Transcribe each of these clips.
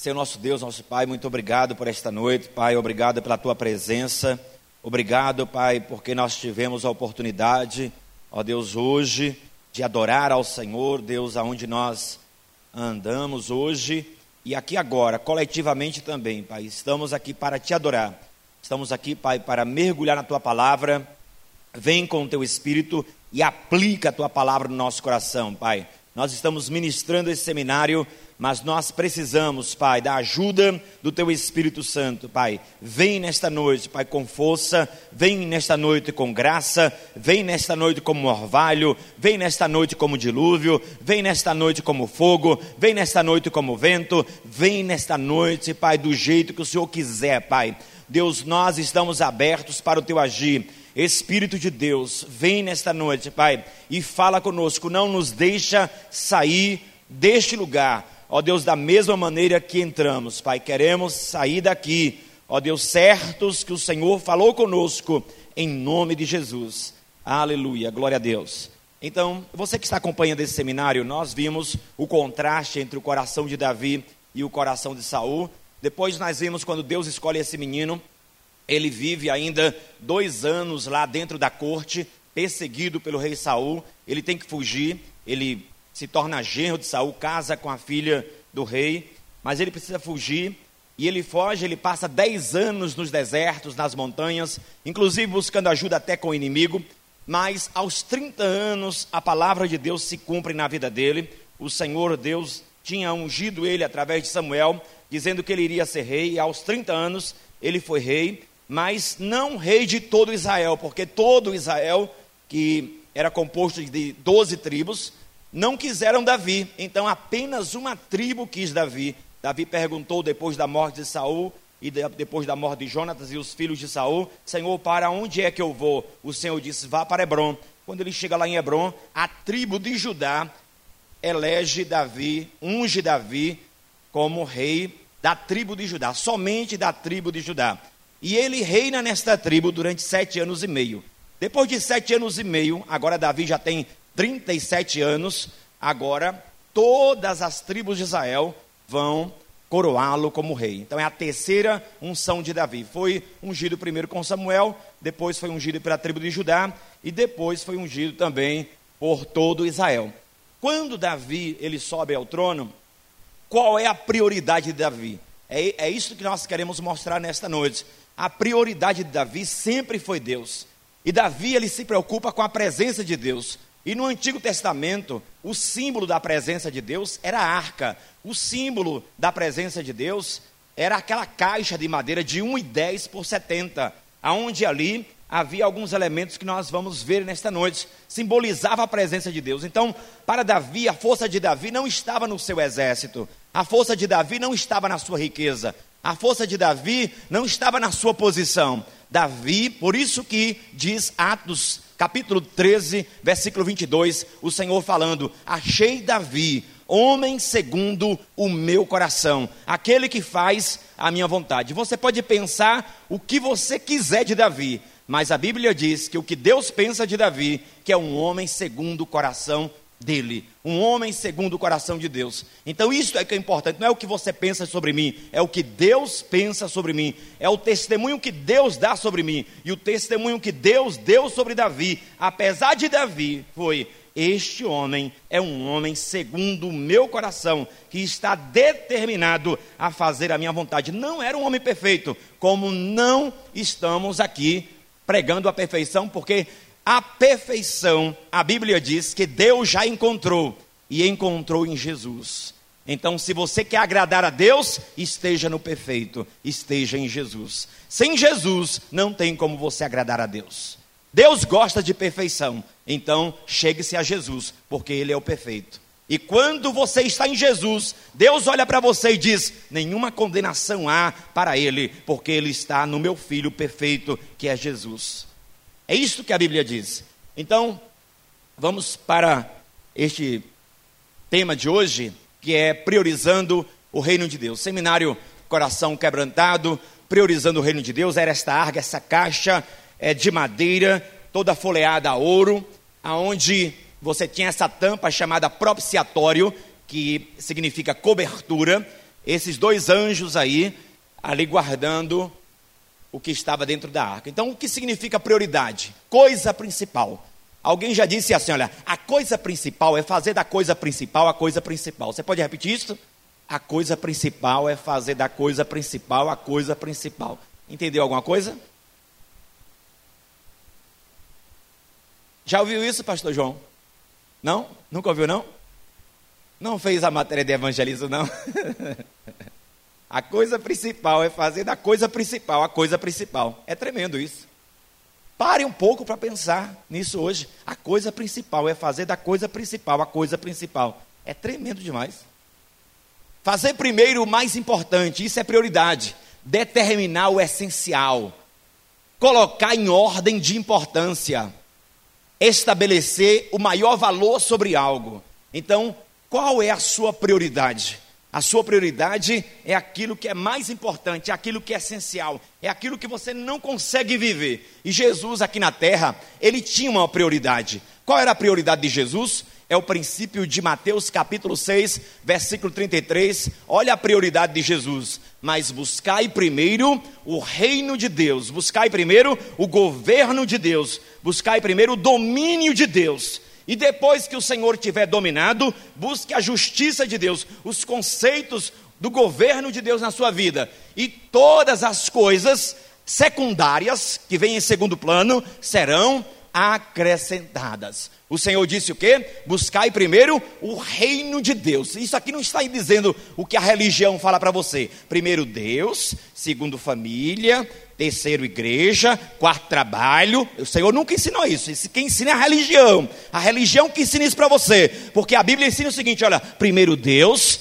Senhor nosso Deus, nosso Pai, muito obrigado por esta noite, Pai, obrigado pela tua presença. Obrigado, Pai, porque nós tivemos a oportunidade, ó Deus, hoje de adorar ao Senhor, Deus, aonde nós andamos hoje e aqui agora, coletivamente também, Pai. Estamos aqui para te adorar. Estamos aqui, Pai, para mergulhar na tua palavra. Vem com o teu espírito e aplica a tua palavra no nosso coração, Pai. Nós estamos ministrando esse seminário mas nós precisamos, Pai, da ajuda do Teu Espírito Santo, Pai. Vem nesta noite, Pai, com força, vem nesta noite com graça, vem nesta noite como orvalho, vem nesta noite como dilúvio, vem nesta noite como fogo, vem nesta noite como vento, vem nesta noite, Pai, do jeito que o Senhor quiser, Pai. Deus, nós estamos abertos para o Teu agir. Espírito de Deus, vem nesta noite, Pai, e fala conosco, não nos deixa sair deste lugar Ó Deus, da mesma maneira que entramos, Pai, queremos sair daqui, ó Deus, certos que o Senhor falou conosco, em nome de Jesus. Aleluia, glória a Deus. Então, você que está acompanhando esse seminário, nós vimos o contraste entre o coração de Davi e o coração de Saul. Depois nós vimos quando Deus escolhe esse menino, ele vive ainda dois anos lá dentro da corte, perseguido pelo rei Saul. Ele tem que fugir, ele se torna genro de Saul, casa com a filha do rei, mas ele precisa fugir. E ele foge, ele passa dez anos nos desertos, nas montanhas, inclusive buscando ajuda até com o inimigo. Mas aos 30 anos, a palavra de Deus se cumpre na vida dele. O Senhor Deus tinha ungido ele através de Samuel, dizendo que ele iria ser rei. E aos 30 anos, ele foi rei, mas não rei de todo Israel, porque todo Israel, que era composto de 12 tribos, não quiseram Davi, então apenas uma tribo quis Davi. Davi perguntou depois da morte de Saul e depois da morte de Jonatas e os filhos de Saul, Senhor, para onde é que eu vou? O Senhor disse: vá para Hebron. Quando ele chega lá em Hebron, a tribo de Judá elege Davi, unge Davi como rei da tribo de Judá, somente da tribo de Judá. E ele reina nesta tribo durante sete anos e meio. Depois de sete anos e meio, agora Davi já tem 37 anos, agora todas as tribos de Israel vão coroá-lo como rei. Então é a terceira unção de Davi. Foi ungido primeiro com Samuel, depois foi ungido pela tribo de Judá e depois foi ungido também por todo Israel. Quando Davi ele sobe ao trono, qual é a prioridade de Davi? É, é isso que nós queremos mostrar nesta noite. A prioridade de Davi sempre foi Deus. E Davi ele se preocupa com a presença de Deus. E no Antigo Testamento, o símbolo da presença de Deus era a arca. O símbolo da presença de Deus era aquela caixa de madeira de 1,10 por 70, aonde ali havia alguns elementos que nós vamos ver nesta noite, simbolizava a presença de Deus. Então, para Davi, a força de Davi não estava no seu exército, a força de Davi não estava na sua riqueza, a força de Davi não estava na sua posição. Davi, por isso que diz Atos capítulo 13, versículo 22, o Senhor falando: Achei Davi, homem segundo o meu coração, aquele que faz a minha vontade. Você pode pensar o que você quiser de Davi, mas a Bíblia diz que o que Deus pensa de Davi, que é um homem segundo o coração dele, um homem segundo o coração de Deus. Então isso é que é importante, não é o que você pensa sobre mim, é o que Deus pensa sobre mim, é o testemunho que Deus dá sobre mim, e o testemunho que Deus deu sobre Davi, apesar de Davi, foi este homem é um homem segundo o meu coração, que está determinado a fazer a minha vontade. Não era um homem perfeito, como não estamos aqui pregando a perfeição, porque a perfeição, a Bíblia diz que Deus já encontrou e encontrou em Jesus. Então, se você quer agradar a Deus, esteja no perfeito, esteja em Jesus. Sem Jesus, não tem como você agradar a Deus. Deus gosta de perfeição, então chegue-se a Jesus, porque Ele é o perfeito. E quando você está em Jesus, Deus olha para você e diz: nenhuma condenação há para Ele, porque Ele está no meu Filho perfeito, que é Jesus. É isso que a Bíblia diz. Então, vamos para este tema de hoje, que é priorizando o reino de Deus. Seminário Coração Quebrantado, priorizando o reino de Deus, era esta arga, essa caixa é, de madeira, toda folheada a ouro, aonde você tinha essa tampa chamada propiciatório, que significa cobertura, esses dois anjos aí, ali guardando o que estava dentro da arca. Então, o que significa prioridade? Coisa principal. Alguém já disse assim: olha, a coisa principal é fazer da coisa principal a coisa principal. Você pode repetir isso? A coisa principal é fazer da coisa principal a coisa principal. Entendeu alguma coisa? Já ouviu isso, pastor João? Não? Nunca ouviu, não? Não fez a matéria de evangelismo, não? a coisa principal é fazer da coisa principal a coisa principal. É tremendo isso. Pare um pouco para pensar nisso hoje. A coisa principal é fazer da coisa principal a coisa principal. É tremendo demais. Fazer primeiro o mais importante, isso é prioridade. Determinar o essencial. Colocar em ordem de importância. Estabelecer o maior valor sobre algo. Então, qual é a sua prioridade? A sua prioridade é aquilo que é mais importante, é aquilo que é essencial, é aquilo que você não consegue viver. E Jesus aqui na terra, ele tinha uma prioridade. Qual era a prioridade de Jesus? É o princípio de Mateus capítulo 6, versículo 33. Olha a prioridade de Jesus. Mas buscai primeiro o reino de Deus, buscai primeiro o governo de Deus, buscai primeiro o domínio de Deus e depois que o Senhor tiver dominado, busque a justiça de Deus, os conceitos do governo de Deus na sua vida. E todas as coisas secundárias que vêm em segundo plano serão acrescentadas. O Senhor disse o quê? Buscai primeiro o reino de Deus. Isso aqui não está dizendo o que a religião fala para você. Primeiro Deus, segundo família, terceiro igreja, quarto trabalho. O Senhor nunca ensinou isso. Quem ensina é a religião. A religião que ensina isso para você. Porque a Bíblia ensina o seguinte: olha, primeiro Deus,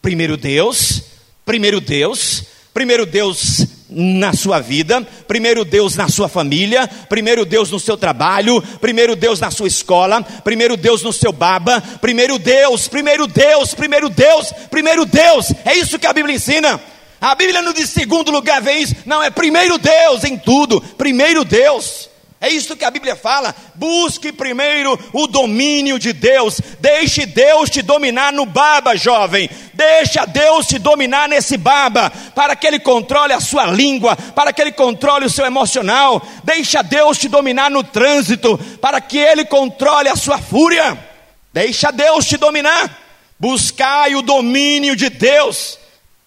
primeiro Deus, primeiro Deus, primeiro Deus na sua vida, primeiro Deus na sua família, primeiro Deus no seu trabalho, primeiro Deus na sua escola, primeiro Deus no seu baba, primeiro Deus, primeiro Deus, primeiro Deus, primeiro Deus. É isso que a Bíblia ensina. A Bíblia não diz segundo lugar, vem isso. Não, é primeiro Deus em tudo. Primeiro Deus. É isso que a Bíblia fala. Busque primeiro o domínio de Deus. Deixe Deus te dominar no baba, jovem. Deixa Deus te dominar nesse baba, para que Ele controle a sua língua, para que Ele controle o seu emocional. Deixa Deus te dominar no trânsito, para que Ele controle a sua fúria. Deixa Deus te dominar. Buscai o domínio de Deus.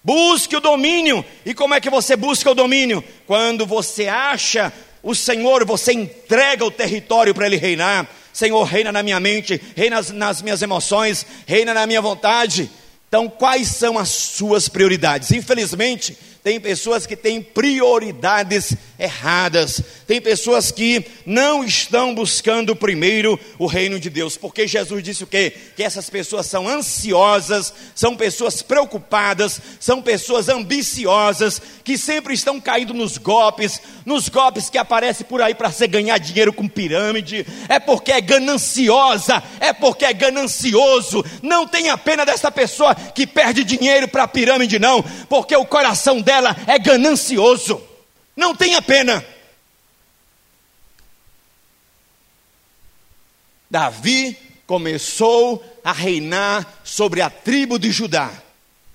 Busque o domínio. E como é que você busca o domínio? Quando você acha o Senhor, você entrega o território para Ele reinar. Senhor, reina na minha mente, reina nas minhas emoções, reina na minha vontade. Então, quais são as suas prioridades? Infelizmente, tem pessoas que têm prioridades erradas, tem pessoas que não estão buscando primeiro o reino de Deus, porque Jesus disse o quê? Que essas pessoas são ansiosas, são pessoas preocupadas, são pessoas ambiciosas, que sempre estão caindo nos golpes, nos golpes que aparecem por aí para você ganhar dinheiro com pirâmide, é porque é gananciosa, é porque é ganancioso, não tenha pena dessa pessoa que perde dinheiro para pirâmide, não, porque o coração dela é ganancioso. Não tenha pena. Davi começou a reinar sobre a tribo de Judá.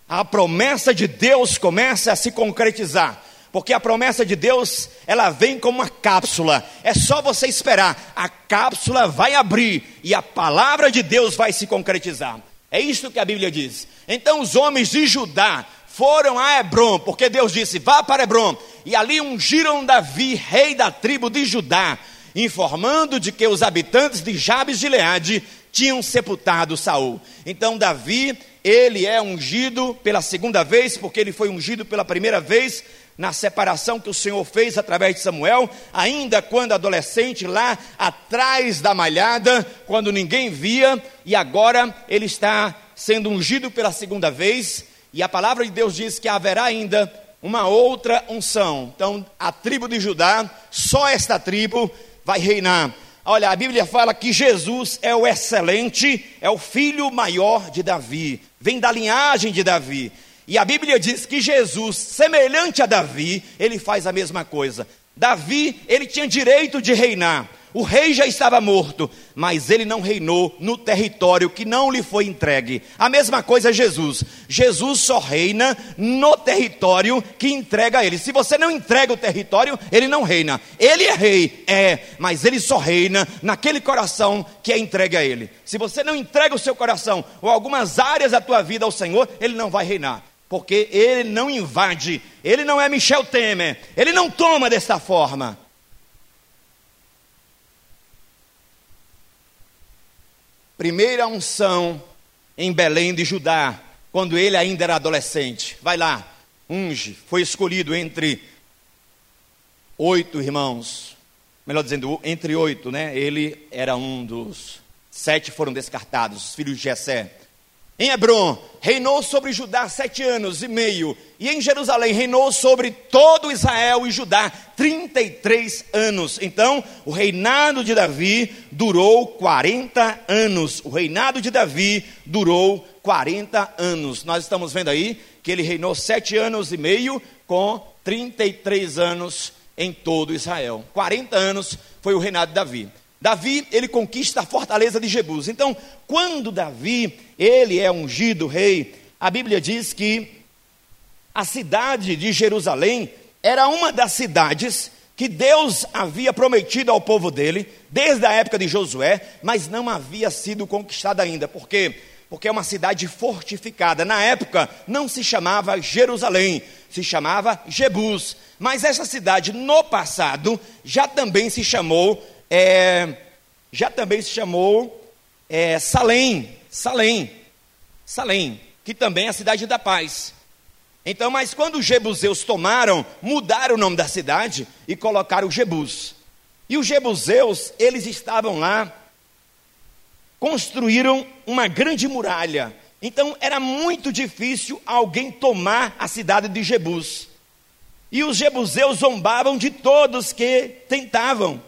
A promessa de Deus começa a se concretizar. Porque a promessa de Deus, ela vem como uma cápsula. É só você esperar. A cápsula vai abrir e a palavra de Deus vai se concretizar. É isso que a Bíblia diz. Então os homens de Judá foram a Hebron, porque Deus disse: vá para Hebron. E ali ungiram Davi, rei da tribo de Judá, informando de que os habitantes de Jabes de Leade tinham sepultado Saul. Então Davi, ele é ungido pela segunda vez, porque ele foi ungido pela primeira vez na separação que o Senhor fez através de Samuel, ainda quando adolescente, lá atrás da malhada, quando ninguém via, e agora ele está sendo ungido pela segunda vez e a palavra de Deus diz que haverá ainda uma outra unção. Então, a tribo de Judá, só esta tribo vai reinar. Olha, a Bíblia fala que Jesus é o excelente, é o filho maior de Davi, vem da linhagem de Davi. E a Bíblia diz que Jesus, semelhante a Davi, ele faz a mesma coisa. Davi, ele tinha direito de reinar. O rei já estava morto, mas ele não reinou no território que não lhe foi entregue. A mesma coisa Jesus. Jesus só reina no território que entrega a ele. Se você não entrega o território, ele não reina. Ele é rei, é, mas ele só reina naquele coração que é entregue a ele. Se você não entrega o seu coração ou algumas áreas da tua vida ao Senhor, ele não vai reinar. Porque ele não invade, ele não é Michel Temer, ele não toma desta forma. Primeira unção em Belém de Judá, quando ele ainda era adolescente. Vai lá, unge, foi escolhido entre oito irmãos, melhor dizendo, entre oito, né? Ele era um dos sete foram descartados, os filhos de Jessé. Em Hebron, reinou sobre Judá sete anos e meio, e em Jerusalém reinou sobre todo Israel e Judá 33 anos. Então, o reinado de Davi durou 40 anos. O reinado de Davi durou 40 anos. Nós estamos vendo aí que ele reinou sete anos e meio com 33 anos em todo Israel. 40 anos foi o reinado de Davi. Davi, ele conquista a fortaleza de Jebus. Então, quando Davi, ele é ungido rei, a Bíblia diz que a cidade de Jerusalém era uma das cidades que Deus havia prometido ao povo dele, desde a época de Josué, mas não havia sido conquistada ainda. Por quê? Porque é uma cidade fortificada. Na época não se chamava Jerusalém, se chamava Jebus. Mas essa cidade, no passado, já também se chamou é, já também se chamou é, Salém, Salém, Salém, que também é a cidade da paz. Então, mas quando os jebuseus tomaram, mudaram o nome da cidade e colocaram Jebus. E os jebuseus, eles estavam lá, construíram uma grande muralha. Então, era muito difícil alguém tomar a cidade de Jebus. E os jebuseus zombavam de todos que tentavam.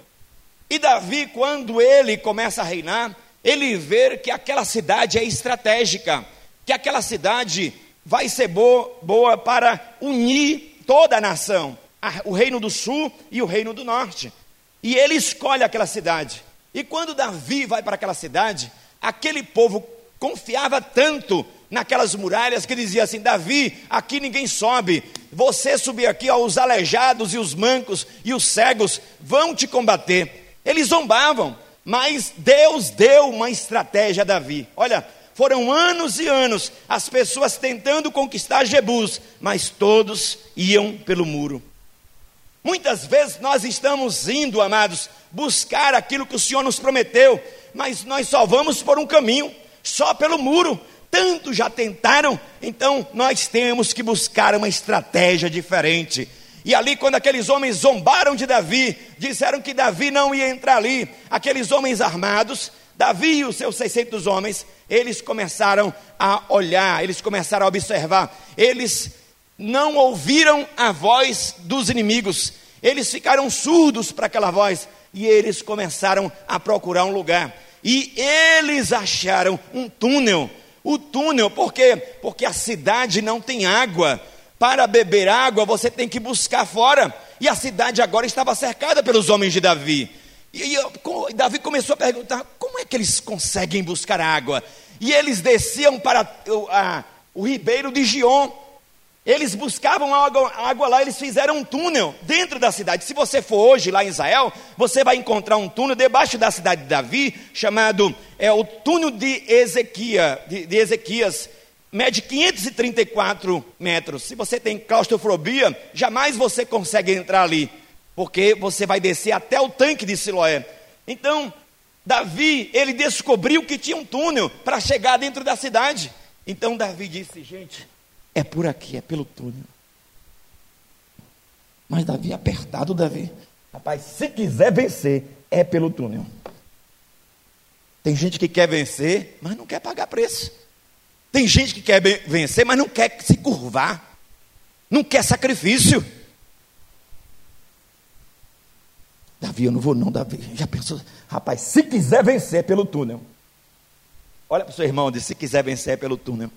E Davi, quando ele começa a reinar, ele vê que aquela cidade é estratégica, que aquela cidade vai ser boa, boa para unir toda a nação, o reino do sul e o reino do norte. E ele escolhe aquela cidade. E quando Davi vai para aquela cidade, aquele povo confiava tanto naquelas muralhas que dizia assim: Davi, aqui ninguém sobe. Você subir aqui, ó, os aleijados e os mancos e os cegos vão te combater. Eles zombavam, mas Deus deu uma estratégia a Davi. Olha, foram anos e anos as pessoas tentando conquistar Jebus, mas todos iam pelo muro. Muitas vezes nós estamos indo, amados, buscar aquilo que o Senhor nos prometeu, mas nós só vamos por um caminho, só pelo muro. Tanto já tentaram, então nós temos que buscar uma estratégia diferente. E ali, quando aqueles homens zombaram de Davi, disseram que Davi não ia entrar ali, aqueles homens armados, Davi e os seus 600 homens, eles começaram a olhar, eles começaram a observar, eles não ouviram a voz dos inimigos, eles ficaram surdos para aquela voz e eles começaram a procurar um lugar. E eles acharam um túnel. O túnel, por quê? Porque a cidade não tem água. Para beber água, você tem que buscar fora. E a cidade agora estava cercada pelos homens de Davi. E, e Davi começou a perguntar: como é que eles conseguem buscar água? E eles desciam para o, a, o ribeiro de Gion. Eles buscavam água, água, lá, eles fizeram um túnel dentro da cidade. Se você for hoje lá em Israel, você vai encontrar um túnel debaixo da cidade de Davi, chamado é, o túnel de, de, de Ezequias mede 534 metros. Se você tem claustrofobia, jamais você consegue entrar ali, porque você vai descer até o tanque de Siloé. Então, Davi, ele descobriu que tinha um túnel para chegar dentro da cidade. Então, Davi disse: Gente, é por aqui, é pelo túnel. Mas Davi, apertado, Davi. Rapaz, se quiser vencer, é pelo túnel. Tem gente que quer vencer, mas não quer pagar preço. Tem gente que quer vencer, mas não quer se curvar, não quer sacrifício. Davi, eu não vou não, Davi. Já pensou, rapaz, se quiser vencer pelo túnel. Olha para o seu irmão, diz, se quiser vencer pelo túnel.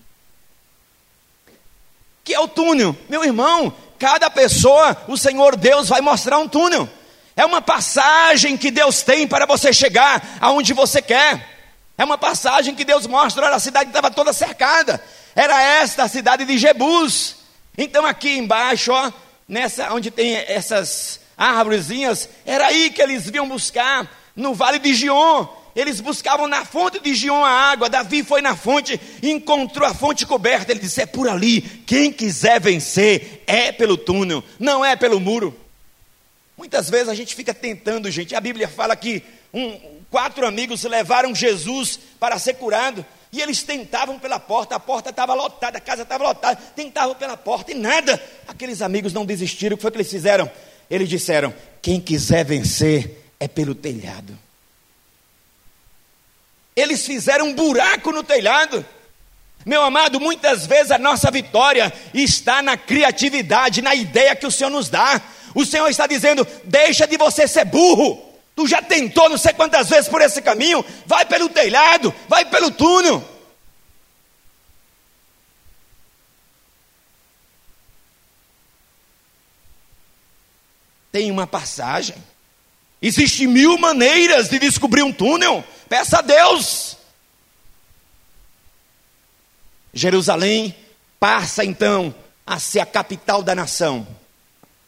Que é o túnel? Meu irmão, cada pessoa, o Senhor Deus vai mostrar um túnel. É uma passagem que Deus tem para você chegar aonde você quer. É uma passagem que Deus mostra, olha, a cidade estava toda cercada. Era esta a cidade de Jebus. Então aqui embaixo, ó, nessa onde tem essas árvorezinhas, era aí que eles vinham buscar no vale de Gion. Eles buscavam na fonte de Gion a água. Davi foi na fonte e encontrou a fonte coberta. Ele disse: É por ali. Quem quiser vencer é pelo túnel, não é pelo muro. Muitas vezes a gente fica tentando, gente. A Bíblia fala que um, quatro amigos levaram Jesus para ser curado. E eles tentavam pela porta, a porta estava lotada, a casa estava lotada, tentavam pela porta e nada. Aqueles amigos não desistiram, o que foi que eles fizeram? Eles disseram: quem quiser vencer é pelo telhado. Eles fizeram um buraco no telhado. Meu amado, muitas vezes a nossa vitória está na criatividade, na ideia que o Senhor nos dá. O Senhor está dizendo: deixa de você ser burro. Tu já tentou não sei quantas vezes por esse caminho? Vai pelo telhado, vai pelo túnel. Tem uma passagem. Existem mil maneiras de descobrir um túnel. Peça a Deus. Jerusalém passa então a ser a capital da nação.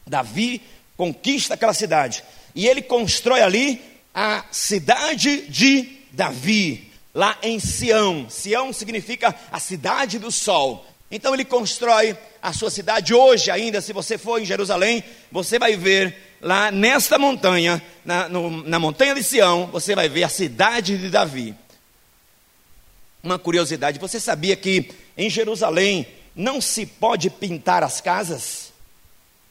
Davi conquista aquela cidade. E ele constrói ali a cidade de Davi, lá em Sião. Sião significa a cidade do sol. Então ele constrói a sua cidade hoje ainda, se você for em Jerusalém, você vai ver lá nesta montanha, na, no, na montanha de Sião, você vai ver a cidade de Davi. Uma curiosidade, você sabia que em Jerusalém não se pode pintar as casas?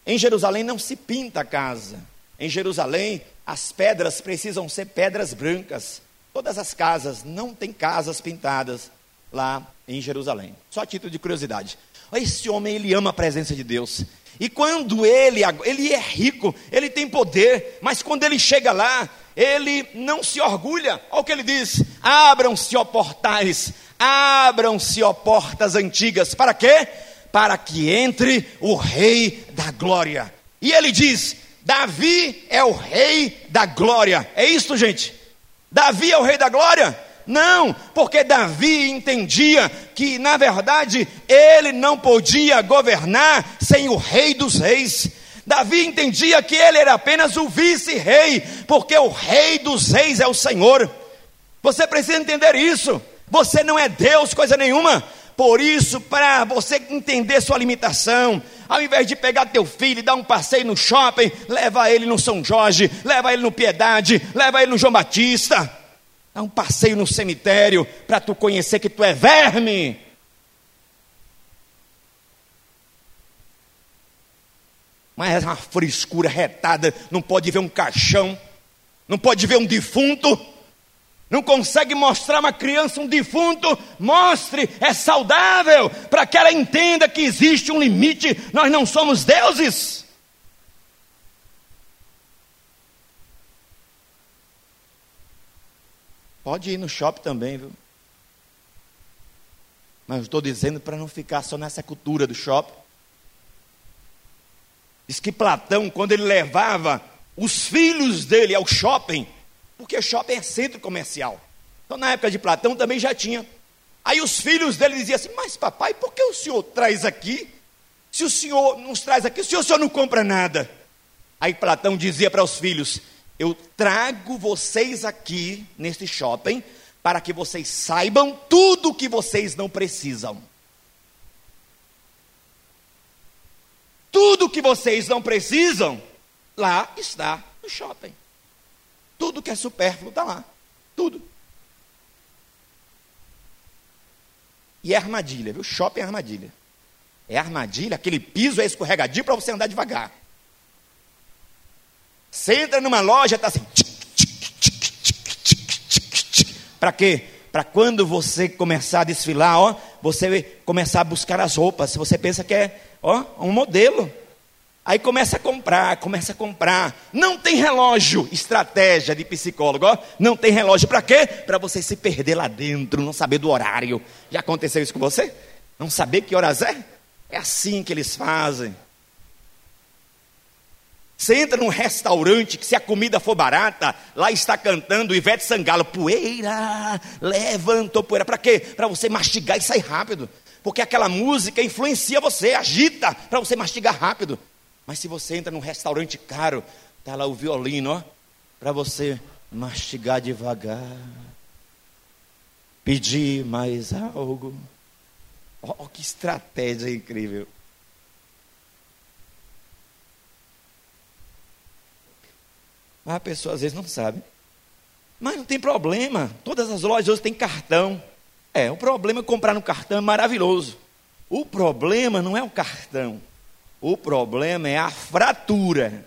Em Jerusalém não se pinta a casa. Em Jerusalém, as pedras precisam ser pedras brancas. Todas as casas, não tem casas pintadas lá em Jerusalém. Só a título de curiosidade. Esse homem, ele ama a presença de Deus. E quando ele, ele é rico, ele tem poder, mas quando ele chega lá, ele não se orgulha. Olha o que ele diz: abram-se, ó portais, abram-se, ó portas antigas. Para quê? Para que entre o Rei da Glória. E ele diz: Davi é o rei da glória. É isso, gente? Davi é o rei da glória? Não, porque Davi entendia que, na verdade, ele não podia governar sem o rei dos reis. Davi entendia que ele era apenas o vice-rei, porque o rei dos reis é o Senhor. Você precisa entender isso. Você não é Deus, coisa nenhuma. Por isso, para você entender sua limitação, ao invés de pegar teu filho e dar um passeio no shopping, leva ele no São Jorge, leva ele no Piedade, leva ele no João Batista. Dá um passeio no cemitério para tu conhecer que tu é verme. Mas é uma frescura retada, não pode ver um caixão, não pode ver um defunto não consegue mostrar uma criança um defunto, mostre, é saudável, para que ela entenda que existe um limite, nós não somos deuses. Pode ir no shopping também, viu? Mas estou dizendo para não ficar só nessa cultura do shopping. Diz que Platão, quando ele levava os filhos dele ao shopping, porque shopping é centro comercial. Então, na época de Platão também já tinha. Aí os filhos dele diziam assim: Mas papai, por que o senhor traz aqui? Se o senhor nos traz aqui, se o senhor não compra nada. Aí Platão dizia para os filhos: Eu trago vocês aqui neste shopping para que vocês saibam tudo o que vocês não precisam. Tudo que vocês não precisam, lá está no shopping. Tudo que é supérfluo está lá. Tudo. E é armadilha, viu? Shopping é armadilha. É armadilha, aquele piso é escorregadio para você andar devagar. Você entra numa loja, está assim. Para quê? Para quando você começar a desfilar, ó, você começar a buscar as roupas. Se você pensa que é ó, um modelo. Aí começa a comprar, começa a comprar. Não tem relógio, estratégia de psicólogo. Ó. Não tem relógio para quê? Para você se perder lá dentro, não saber do horário. Já aconteceu isso com você? Não saber que horas é? É assim que eles fazem. Você entra num restaurante que se a comida for barata, lá está cantando Ivete Sangalo, poeira, levantou poeira. Para quê? Para você mastigar e sair rápido. Porque aquela música influencia você, agita para você mastigar rápido. Mas se você entra num restaurante caro, tá lá o violino, ó, para você mastigar devagar. Pedir mais algo. Oh, que estratégia incrível. Mas a pessoa às vezes não sabe. Mas não tem problema. Todas as lojas hoje têm cartão. É, o problema é comprar no cartão é maravilhoso. O problema não é o cartão. O problema é a fratura.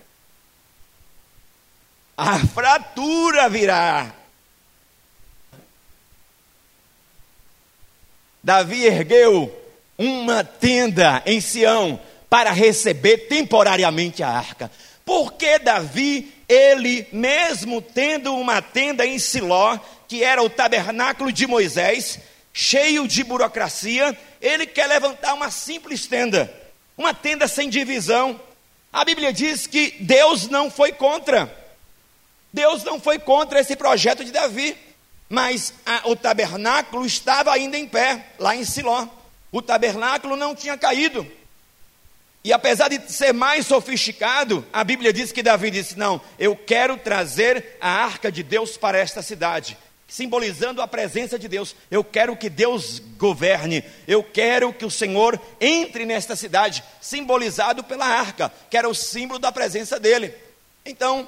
A fratura virá. Davi ergueu uma tenda em Sião para receber temporariamente a arca. Porque Davi ele, mesmo tendo uma tenda em Siló, que era o tabernáculo de Moisés, cheio de burocracia, ele quer levantar uma simples tenda, uma tenda sem divisão. A Bíblia diz que Deus não foi contra, Deus não foi contra esse projeto de Davi, mas a, o tabernáculo estava ainda em pé, lá em Siló. O tabernáculo não tinha caído. E apesar de ser mais sofisticado, a Bíblia diz que Davi disse: Não, eu quero trazer a arca de Deus para esta cidade, simbolizando a presença de Deus. Eu quero que Deus governe, eu quero que o Senhor entre nesta cidade, simbolizado pela arca, que era o símbolo da presença dele. Então,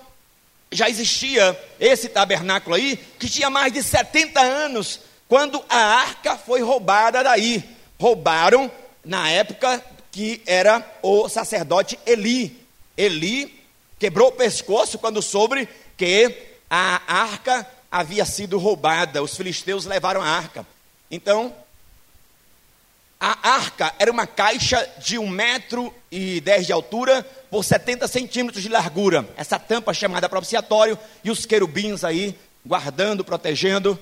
já existia esse tabernáculo aí, que tinha mais de 70 anos, quando a arca foi roubada daí. Roubaram, na época que era o sacerdote Eli. Eli quebrou o pescoço quando soube que a arca havia sido roubada. Os filisteus levaram a arca. Então, a arca era uma caixa de um metro e dez de altura por 70 centímetros de largura. Essa tampa chamada propiciatório e os querubins aí guardando, protegendo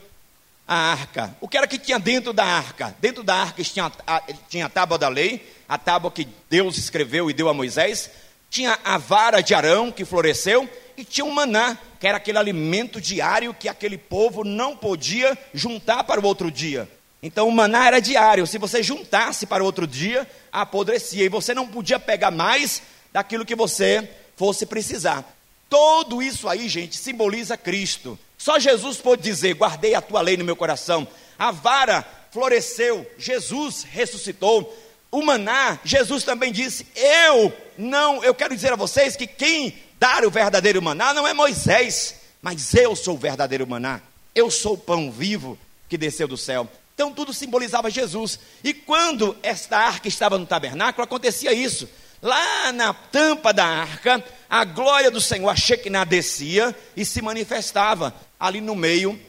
a arca. O que era que tinha dentro da arca? Dentro da arca tinha a, tinha a tábua da lei, a tábua que Deus escreveu e deu a Moisés, tinha a vara de Arão que floresceu e tinha o maná, que era aquele alimento diário que aquele povo não podia juntar para o outro dia. Então o maná era diário, se você juntasse para o outro dia, apodrecia e você não podia pegar mais daquilo que você fosse precisar. Todo isso aí, gente, simboliza Cristo. Só Jesus pôde dizer: Guardei a tua lei no meu coração. A vara floresceu, Jesus ressuscitou. O maná, Jesus também disse: Eu não, eu quero dizer a vocês que quem dar o verdadeiro maná não é Moisés, mas eu sou o verdadeiro maná. Eu sou o pão vivo que desceu do céu. Então tudo simbolizava Jesus. E quando esta arca estava no tabernáculo, acontecia isso. Lá na tampa da arca, a glória do Senhor, a Shekinah, descia e se manifestava ali no meio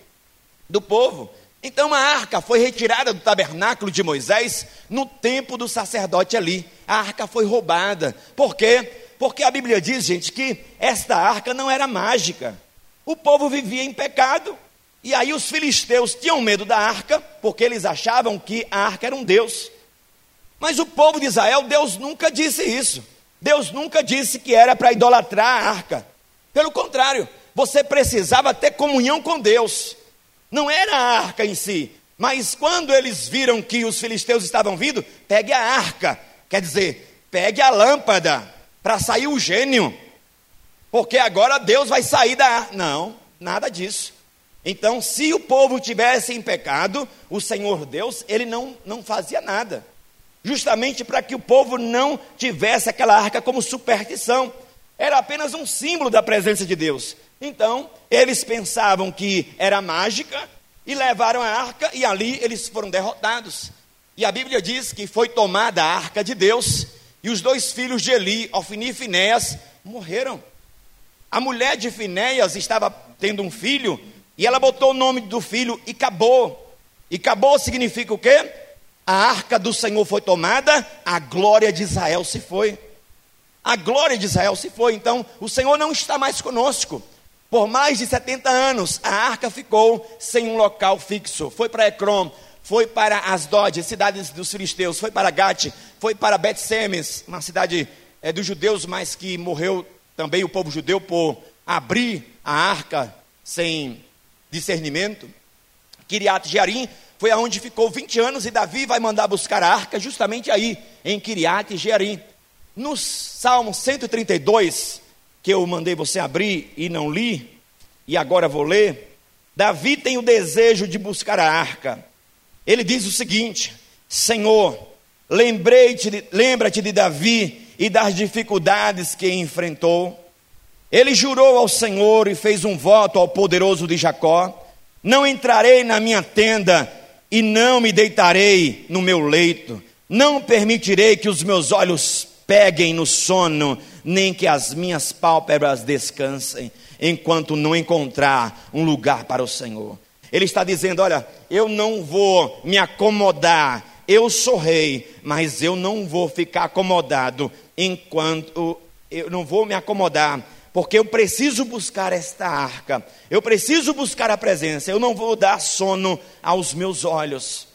do povo. Então a arca foi retirada do tabernáculo de Moisés no tempo do sacerdote ali. A arca foi roubada. Por quê? Porque a Bíblia diz, gente, que esta arca não era mágica. O povo vivia em pecado. E aí os filisteus tinham medo da arca, porque eles achavam que a arca era um Deus. Mas o povo de Israel, Deus nunca disse isso. Deus nunca disse que era para idolatrar a arca. Pelo contrário, você precisava ter comunhão com Deus. Não era a arca em si, mas quando eles viram que os filisteus estavam vindo, pegue a arca, quer dizer, pegue a lâmpada para sair o gênio, porque agora Deus vai sair da arca. Não, nada disso. Então, se o povo tivesse em pecado, o Senhor Deus, ele não, não fazia nada justamente para que o povo não tivesse aquela arca como superstição. Era apenas um símbolo da presença de Deus. Então, eles pensavam que era mágica e levaram a arca e ali eles foram derrotados. E a Bíblia diz que foi tomada a arca de Deus e os dois filhos de Eli, Ofni e Finéas, morreram. A mulher de Finéas estava tendo um filho e ela botou o nome do filho e acabou. E acabou significa o quê? a arca do Senhor foi tomada, a glória de Israel se foi. A glória de Israel se foi, então o Senhor não está mais conosco. Por mais de 70 anos, a arca ficou sem um local fixo. Foi para Ecrom, foi para Asdod, cidades dos filisteus, foi para Gate, foi para Bet-Semes, uma cidade é, dos judeus, mas que morreu também o povo judeu por abrir a arca sem discernimento. Kiriat Jearim foi aonde ficou 20 anos e Davi vai mandar buscar a arca justamente aí, em Kiriat Jearim. No Salmo 132, que eu mandei você abrir e não li, e agora vou ler, Davi tem o desejo de buscar a arca. Ele diz o seguinte: Senhor, lembrei-te, lembra-te de Davi e das dificuldades que enfrentou. Ele jurou ao Senhor e fez um voto ao poderoso de Jacó: Não entrarei na minha tenda e não me deitarei no meu leito. Não permitirei que os meus olhos peguem no sono, nem que as minhas pálpebras descansem, enquanto não encontrar um lugar para o Senhor. Ele está dizendo: Olha, eu não vou me acomodar, eu sou rei, mas eu não vou ficar acomodado enquanto eu não vou me acomodar, porque eu preciso buscar esta arca, eu preciso buscar a presença, eu não vou dar sono aos meus olhos.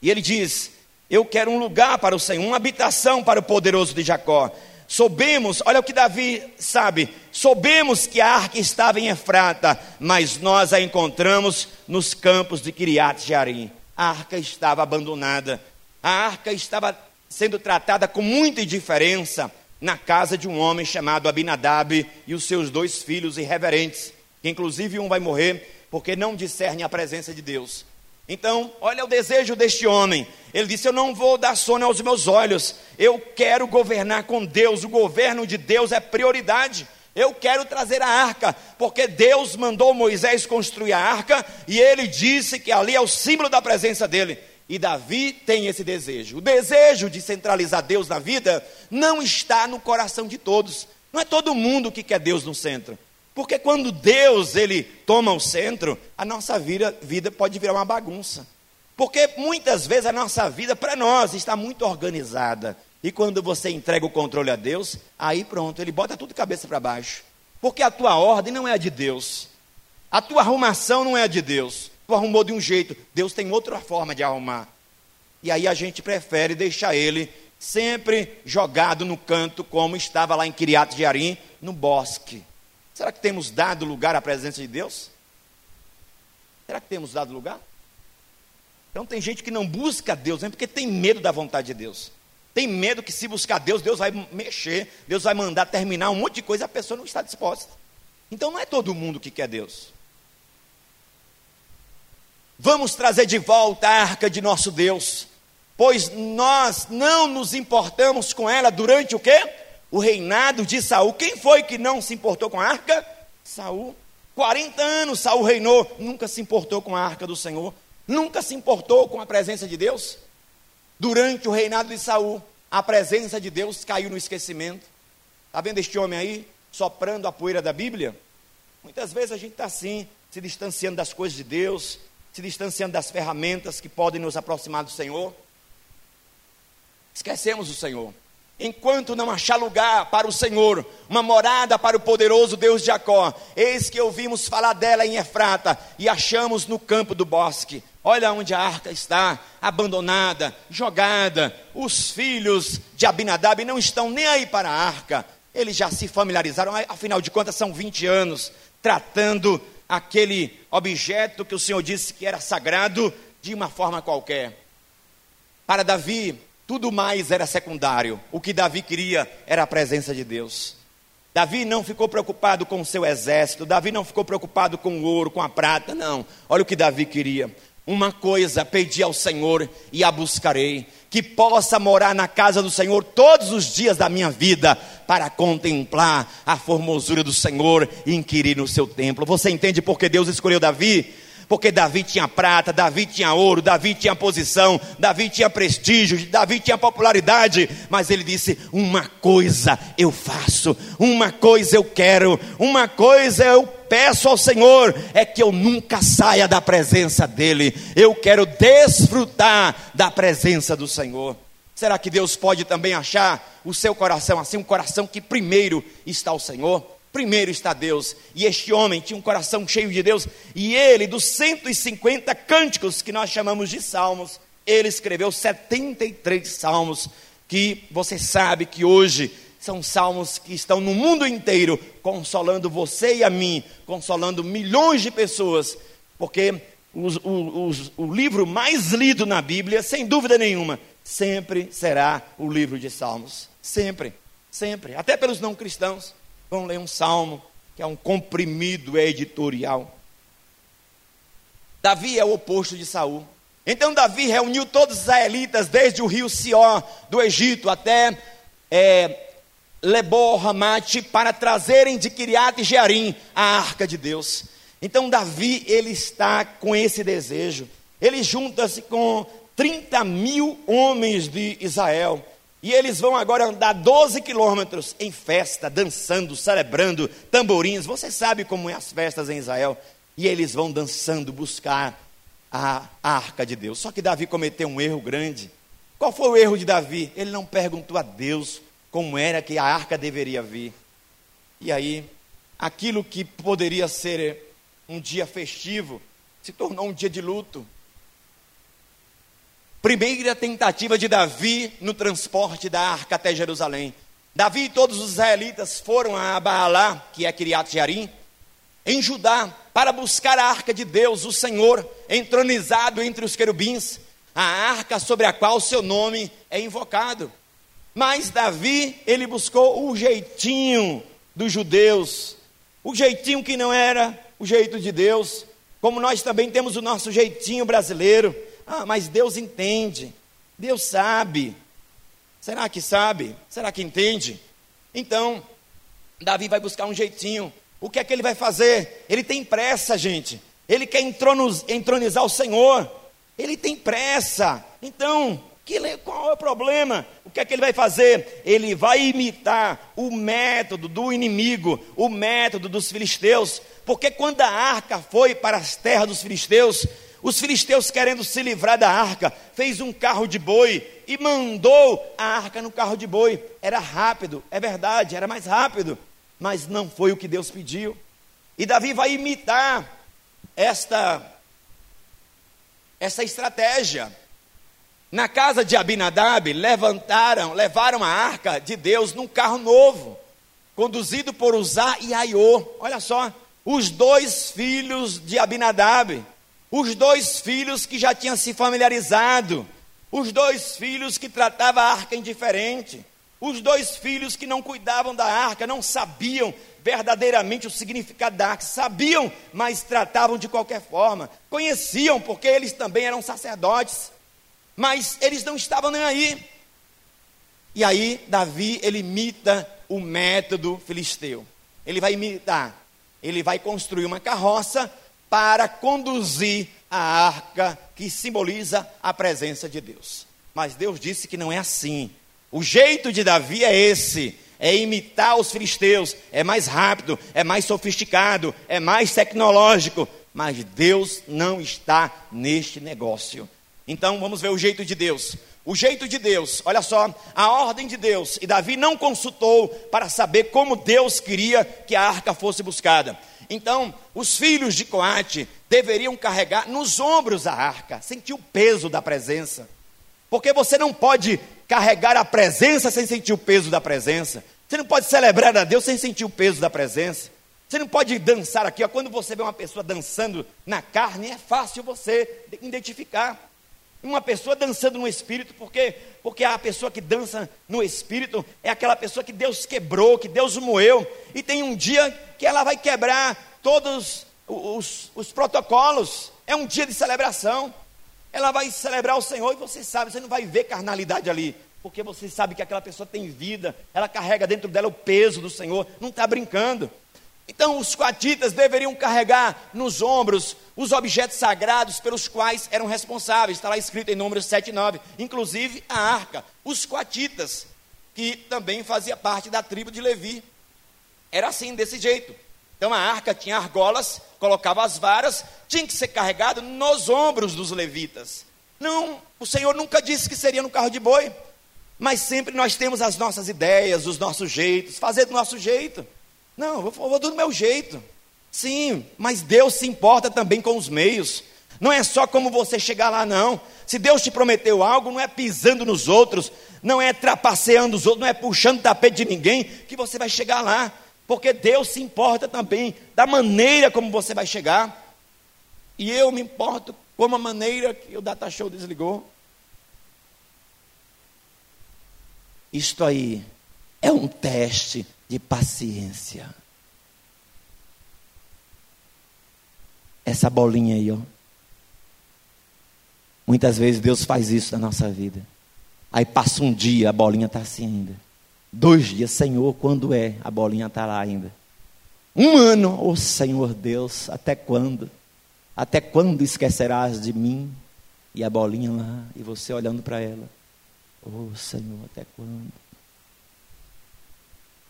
E ele diz: Eu quero um lugar para o Senhor, uma habitação para o poderoso de Jacó. Soubemos, olha o que Davi sabe, soubemos que a arca estava em Efrata, mas nós a encontramos nos campos de Kiriat Jearim. A arca estava abandonada, a arca estava sendo tratada com muita indiferença na casa de um homem chamado Abinadab e os seus dois filhos irreverentes, que inclusive um vai morrer porque não discerne a presença de Deus. Então, olha o desejo deste homem. Ele disse: Eu não vou dar sono aos meus olhos. Eu quero governar com Deus. O governo de Deus é prioridade. Eu quero trazer a arca, porque Deus mandou Moisés construir a arca e ele disse que ali é o símbolo da presença dele. E Davi tem esse desejo. O desejo de centralizar Deus na vida não está no coração de todos. Não é todo mundo que quer Deus no centro. Porque quando Deus ele toma o centro, a nossa vida, vida pode virar uma bagunça. Porque muitas vezes a nossa vida para nós está muito organizada. E quando você entrega o controle a Deus, aí pronto, ele bota tudo de cabeça para baixo. Porque a tua ordem não é a de Deus. A tua arrumação não é a de Deus. Tu arrumou de um jeito, Deus tem outra forma de arrumar. E aí a gente prefere deixar ele sempre jogado no canto, como estava lá em Kiriat Jearim, no bosque. Será que temos dado lugar à presença de Deus? Será que temos dado lugar? Então tem gente que não busca Deus, nem porque tem medo da vontade de Deus. Tem medo que se buscar Deus, Deus vai mexer, Deus vai mandar terminar um monte de coisa a pessoa não está disposta. Então não é todo mundo que quer Deus. Vamos trazer de volta a arca de nosso Deus, pois nós não nos importamos com ela durante o quê? O reinado de Saul. Quem foi que não se importou com a arca? Saul. 40 anos Saul reinou, nunca se importou com a arca do Senhor, nunca se importou com a presença de Deus. Durante o reinado de Saul, a presença de Deus caiu no esquecimento. Está vendo este homem aí, soprando a poeira da Bíblia? Muitas vezes a gente está assim, se distanciando das coisas de Deus, se distanciando das ferramentas que podem nos aproximar do Senhor. Esquecemos o Senhor enquanto não achar lugar para o Senhor, uma morada para o poderoso Deus de Jacó. Eis que ouvimos falar dela em Efrata e achamos no campo do bosque. Olha onde a arca está, abandonada, jogada. Os filhos de Abinadab não estão nem aí para a arca. Eles já se familiarizaram, afinal de contas, são 20 anos tratando aquele objeto que o Senhor disse que era sagrado de uma forma qualquer. Para Davi, tudo mais era secundário. O que Davi queria era a presença de Deus. Davi não ficou preocupado com o seu exército, Davi não ficou preocupado com o ouro, com a prata, não. Olha o que Davi queria. Uma coisa pedi ao Senhor e a buscarei, que possa morar na casa do Senhor todos os dias da minha vida, para contemplar a formosura do Senhor e inquirir no seu templo. Você entende por que Deus escolheu Davi? Porque Davi tinha prata, Davi tinha ouro, Davi tinha posição, Davi tinha prestígio, Davi tinha popularidade, mas ele disse: Uma coisa eu faço, uma coisa eu quero, uma coisa eu peço ao Senhor é que eu nunca saia da presença dEle, eu quero desfrutar da presença do Senhor. Será que Deus pode também achar o seu coração assim, um coração que primeiro está o Senhor? Primeiro está Deus, e este homem tinha um coração cheio de Deus, e ele, dos 150 cânticos que nós chamamos de salmos, ele escreveu 73 salmos, que você sabe que hoje são salmos que estão no mundo inteiro consolando você e a mim, consolando milhões de pessoas, porque os, os, o livro mais lido na Bíblia, sem dúvida nenhuma, sempre será o livro de Salmos. Sempre, sempre. Até pelos não cristãos vão ler um salmo, que é um comprimido editorial. Davi é o oposto de Saul. Então Davi reuniu todos os israelitas, desde o rio Sió, do Egito, até é, Lebó, Ramate, para trazerem de Kiriat e Jearim a arca de Deus. Então Davi, ele está com esse desejo. Ele junta-se com 30 mil homens de Israel. E eles vão agora andar 12 quilômetros em festa, dançando, celebrando, tamborins. Você sabe como é as festas em Israel. E eles vão dançando, buscar a, a arca de Deus. Só que Davi cometeu um erro grande. Qual foi o erro de Davi? Ele não perguntou a Deus como era que a arca deveria vir. E aí, aquilo que poderia ser um dia festivo se tornou um dia de luto. Primeira tentativa de Davi no transporte da arca até Jerusalém. Davi e todos os israelitas foram a Baalá, que é Kiriat Jearim, em Judá, para buscar a arca de Deus, o Senhor, entronizado entre os querubins, a arca sobre a qual seu nome é invocado. Mas Davi, ele buscou o jeitinho dos judeus, o jeitinho que não era o jeito de Deus, como nós também temos o nosso jeitinho brasileiro. Ah, mas Deus entende, Deus sabe. Será que sabe? Será que entende? Então, Davi vai buscar um jeitinho. O que é que ele vai fazer? Ele tem pressa, gente. Ele quer entronizar o Senhor. Ele tem pressa. Então, qual é o problema? O que é que ele vai fazer? Ele vai imitar o método do inimigo, o método dos filisteus, porque quando a arca foi para as terras dos filisteus, os filisteus, querendo se livrar da arca, fez um carro de boi e mandou a arca no carro de boi. Era rápido, é verdade, era mais rápido, mas não foi o que Deus pediu. E Davi vai imitar esta essa estratégia. Na casa de Abinadab, levantaram, levaram a arca de Deus num carro novo, conduzido por Uzá e Aiô. Olha só, os dois filhos de Abinadab, os dois filhos que já tinham se familiarizado, os dois filhos que tratavam a arca indiferente, os dois filhos que não cuidavam da arca, não sabiam verdadeiramente o significado da arca, sabiam, mas tratavam de qualquer forma, conheciam porque eles também eram sacerdotes. Mas eles não estavam nem aí. E aí, Davi, ele imita o método filisteu. Ele vai imitar, ele vai construir uma carroça para conduzir a arca que simboliza a presença de Deus. Mas Deus disse que não é assim. O jeito de Davi é esse: é imitar os filisteus, é mais rápido, é mais sofisticado, é mais tecnológico. Mas Deus não está neste negócio. Então vamos ver o jeito de Deus. O jeito de Deus, olha só, a ordem de Deus. E Davi não consultou para saber como Deus queria que a arca fosse buscada. Então, os filhos de Coate deveriam carregar nos ombros a arca, sentir o peso da presença. Porque você não pode carregar a presença sem sentir o peso da presença. Você não pode celebrar a Deus sem sentir o peso da presença. Você não pode dançar aqui. Ó, quando você vê uma pessoa dançando na carne, é fácil você identificar. Uma pessoa dançando no espírito, porque porque a pessoa que dança no espírito é aquela pessoa que Deus quebrou, que Deus moeu, e tem um dia que ela vai quebrar todos os, os protocolos. É um dia de celebração. Ela vai celebrar o Senhor e você sabe, você não vai ver carnalidade ali, porque você sabe que aquela pessoa tem vida, ela carrega dentro dela o peso do Senhor, não está brincando. Então, os coatitas deveriam carregar nos ombros os objetos sagrados pelos quais eram responsáveis. Está lá escrito em Números 7 e 9. Inclusive a arca. Os coatitas, que também fazia parte da tribo de Levi. Era assim, desse jeito. Então a arca tinha argolas, colocava as varas, tinha que ser carregado nos ombros dos levitas. Não, o Senhor nunca disse que seria no carro de boi. Mas sempre nós temos as nossas ideias, os nossos jeitos, fazer do nosso jeito. Não, eu vou, do meu jeito. Sim, mas Deus se importa também com os meios. Não é só como você chegar lá, não. Se Deus te prometeu algo, não é pisando nos outros, não é trapaceando os outros, não é puxando tapete de ninguém que você vai chegar lá. Porque Deus se importa também da maneira como você vai chegar. E eu me importo como a maneira que o data show desligou. Isto aí é um teste de paciência. Essa bolinha aí, ó. Muitas vezes Deus faz isso na nossa vida. Aí passa um dia, a bolinha está assim ainda. Dois dias, Senhor, quando é? A bolinha está lá ainda. Um ano, oh Senhor Deus, até quando? Até quando esquecerás de mim? E a bolinha lá, e você olhando para ela. Oh Senhor, até quando?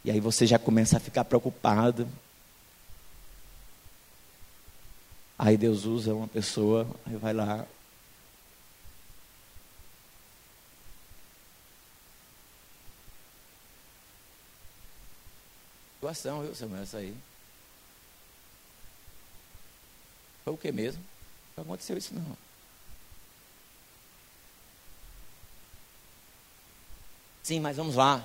E aí você já começa a ficar preocupado. Aí Deus usa uma pessoa, aí vai lá. Situação, viu, Samuel, essa aí. Foi o que mesmo? Não aconteceu isso não. Sim, mas vamos lá.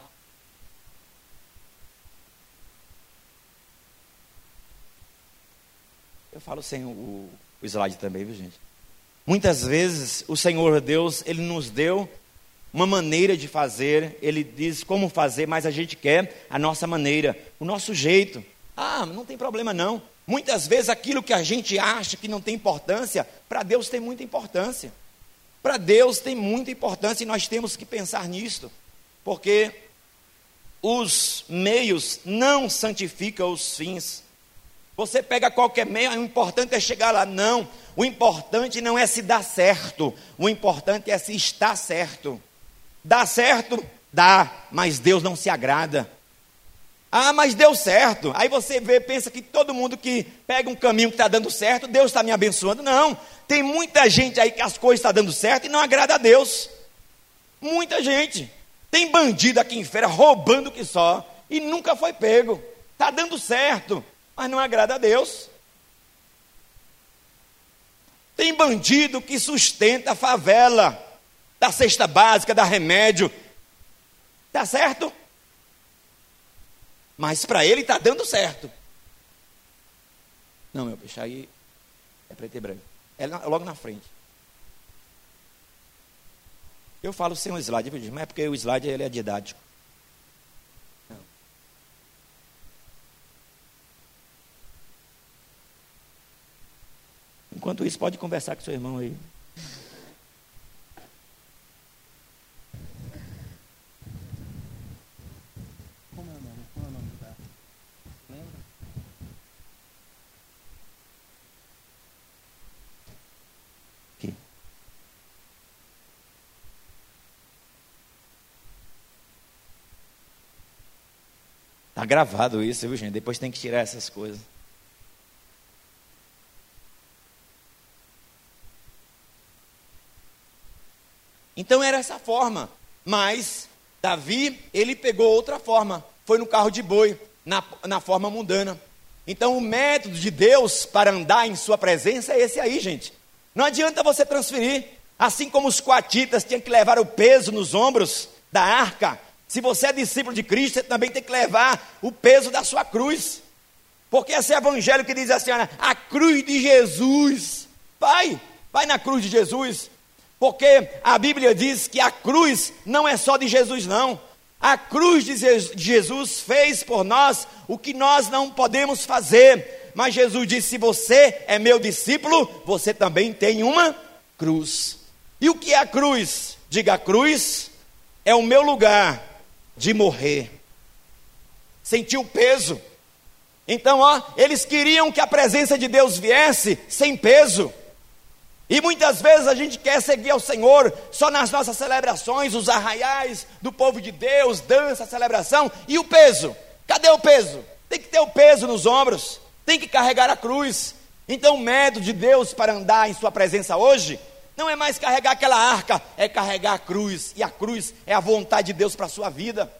Eu falo sem o, o slide também, viu gente? Muitas vezes o Senhor Deus, Ele nos deu uma maneira de fazer, Ele diz como fazer, mas a gente quer a nossa maneira, o nosso jeito. Ah, não tem problema não. Muitas vezes aquilo que a gente acha que não tem importância, para Deus tem muita importância. Para Deus tem muita importância e nós temos que pensar nisto, porque os meios não santificam os fins. Você pega qualquer meio, o importante é chegar lá. Não, o importante não é se dar certo, o importante é se estar certo. Dá certo? Dá, mas Deus não se agrada. Ah, mas deu certo. Aí você vê, pensa que todo mundo que pega um caminho que está dando certo, Deus está me abençoando. Não, tem muita gente aí que as coisas estão tá dando certo e não agrada a Deus. Muita gente. Tem bandido aqui em feira roubando que só e nunca foi pego. Está dando certo mas não agrada a Deus. Tem bandido que sustenta a favela, da cesta básica, da remédio. Tá certo? Mas para ele está dando certo. Não, meu peixe, aí é preto e branco. É logo na frente. Eu falo sem o slide, mas é porque o slide ele é didático. Enquanto isso, pode conversar com seu irmão aí. Como é o nome? Qual é o nome do carro? Lembra? Aqui. Tá gravado isso, viu, gente? Depois tem que tirar essas coisas. Então era essa forma. Mas Davi, ele pegou outra forma. Foi no carro de boi, na, na forma mundana. Então o método de Deus para andar em sua presença é esse aí, gente. Não adianta você transferir. Assim como os coatitas tinham que levar o peso nos ombros da arca, se você é discípulo de Cristo, você também tem que levar o peso da sua cruz. Porque esse evangelho que diz assim, a cruz de Jesus. Vai, vai na cruz de Jesus. Porque a Bíblia diz que a cruz não é só de Jesus, não. A cruz de Jesus fez por nós o que nós não podemos fazer. Mas Jesus disse: se você é meu discípulo, você também tem uma cruz. E o que é a cruz? Diga: a cruz é o meu lugar de morrer. Sentir o peso. Então, ó, eles queriam que a presença de Deus viesse sem peso. E muitas vezes a gente quer seguir ao Senhor só nas nossas celebrações, os arraiais do povo de Deus, dança, celebração, e o peso? Cadê o peso? Tem que ter o peso nos ombros, tem que carregar a cruz. Então, o método de Deus para andar em Sua presença hoje não é mais carregar aquela arca, é carregar a cruz, e a cruz é a vontade de Deus para a sua vida,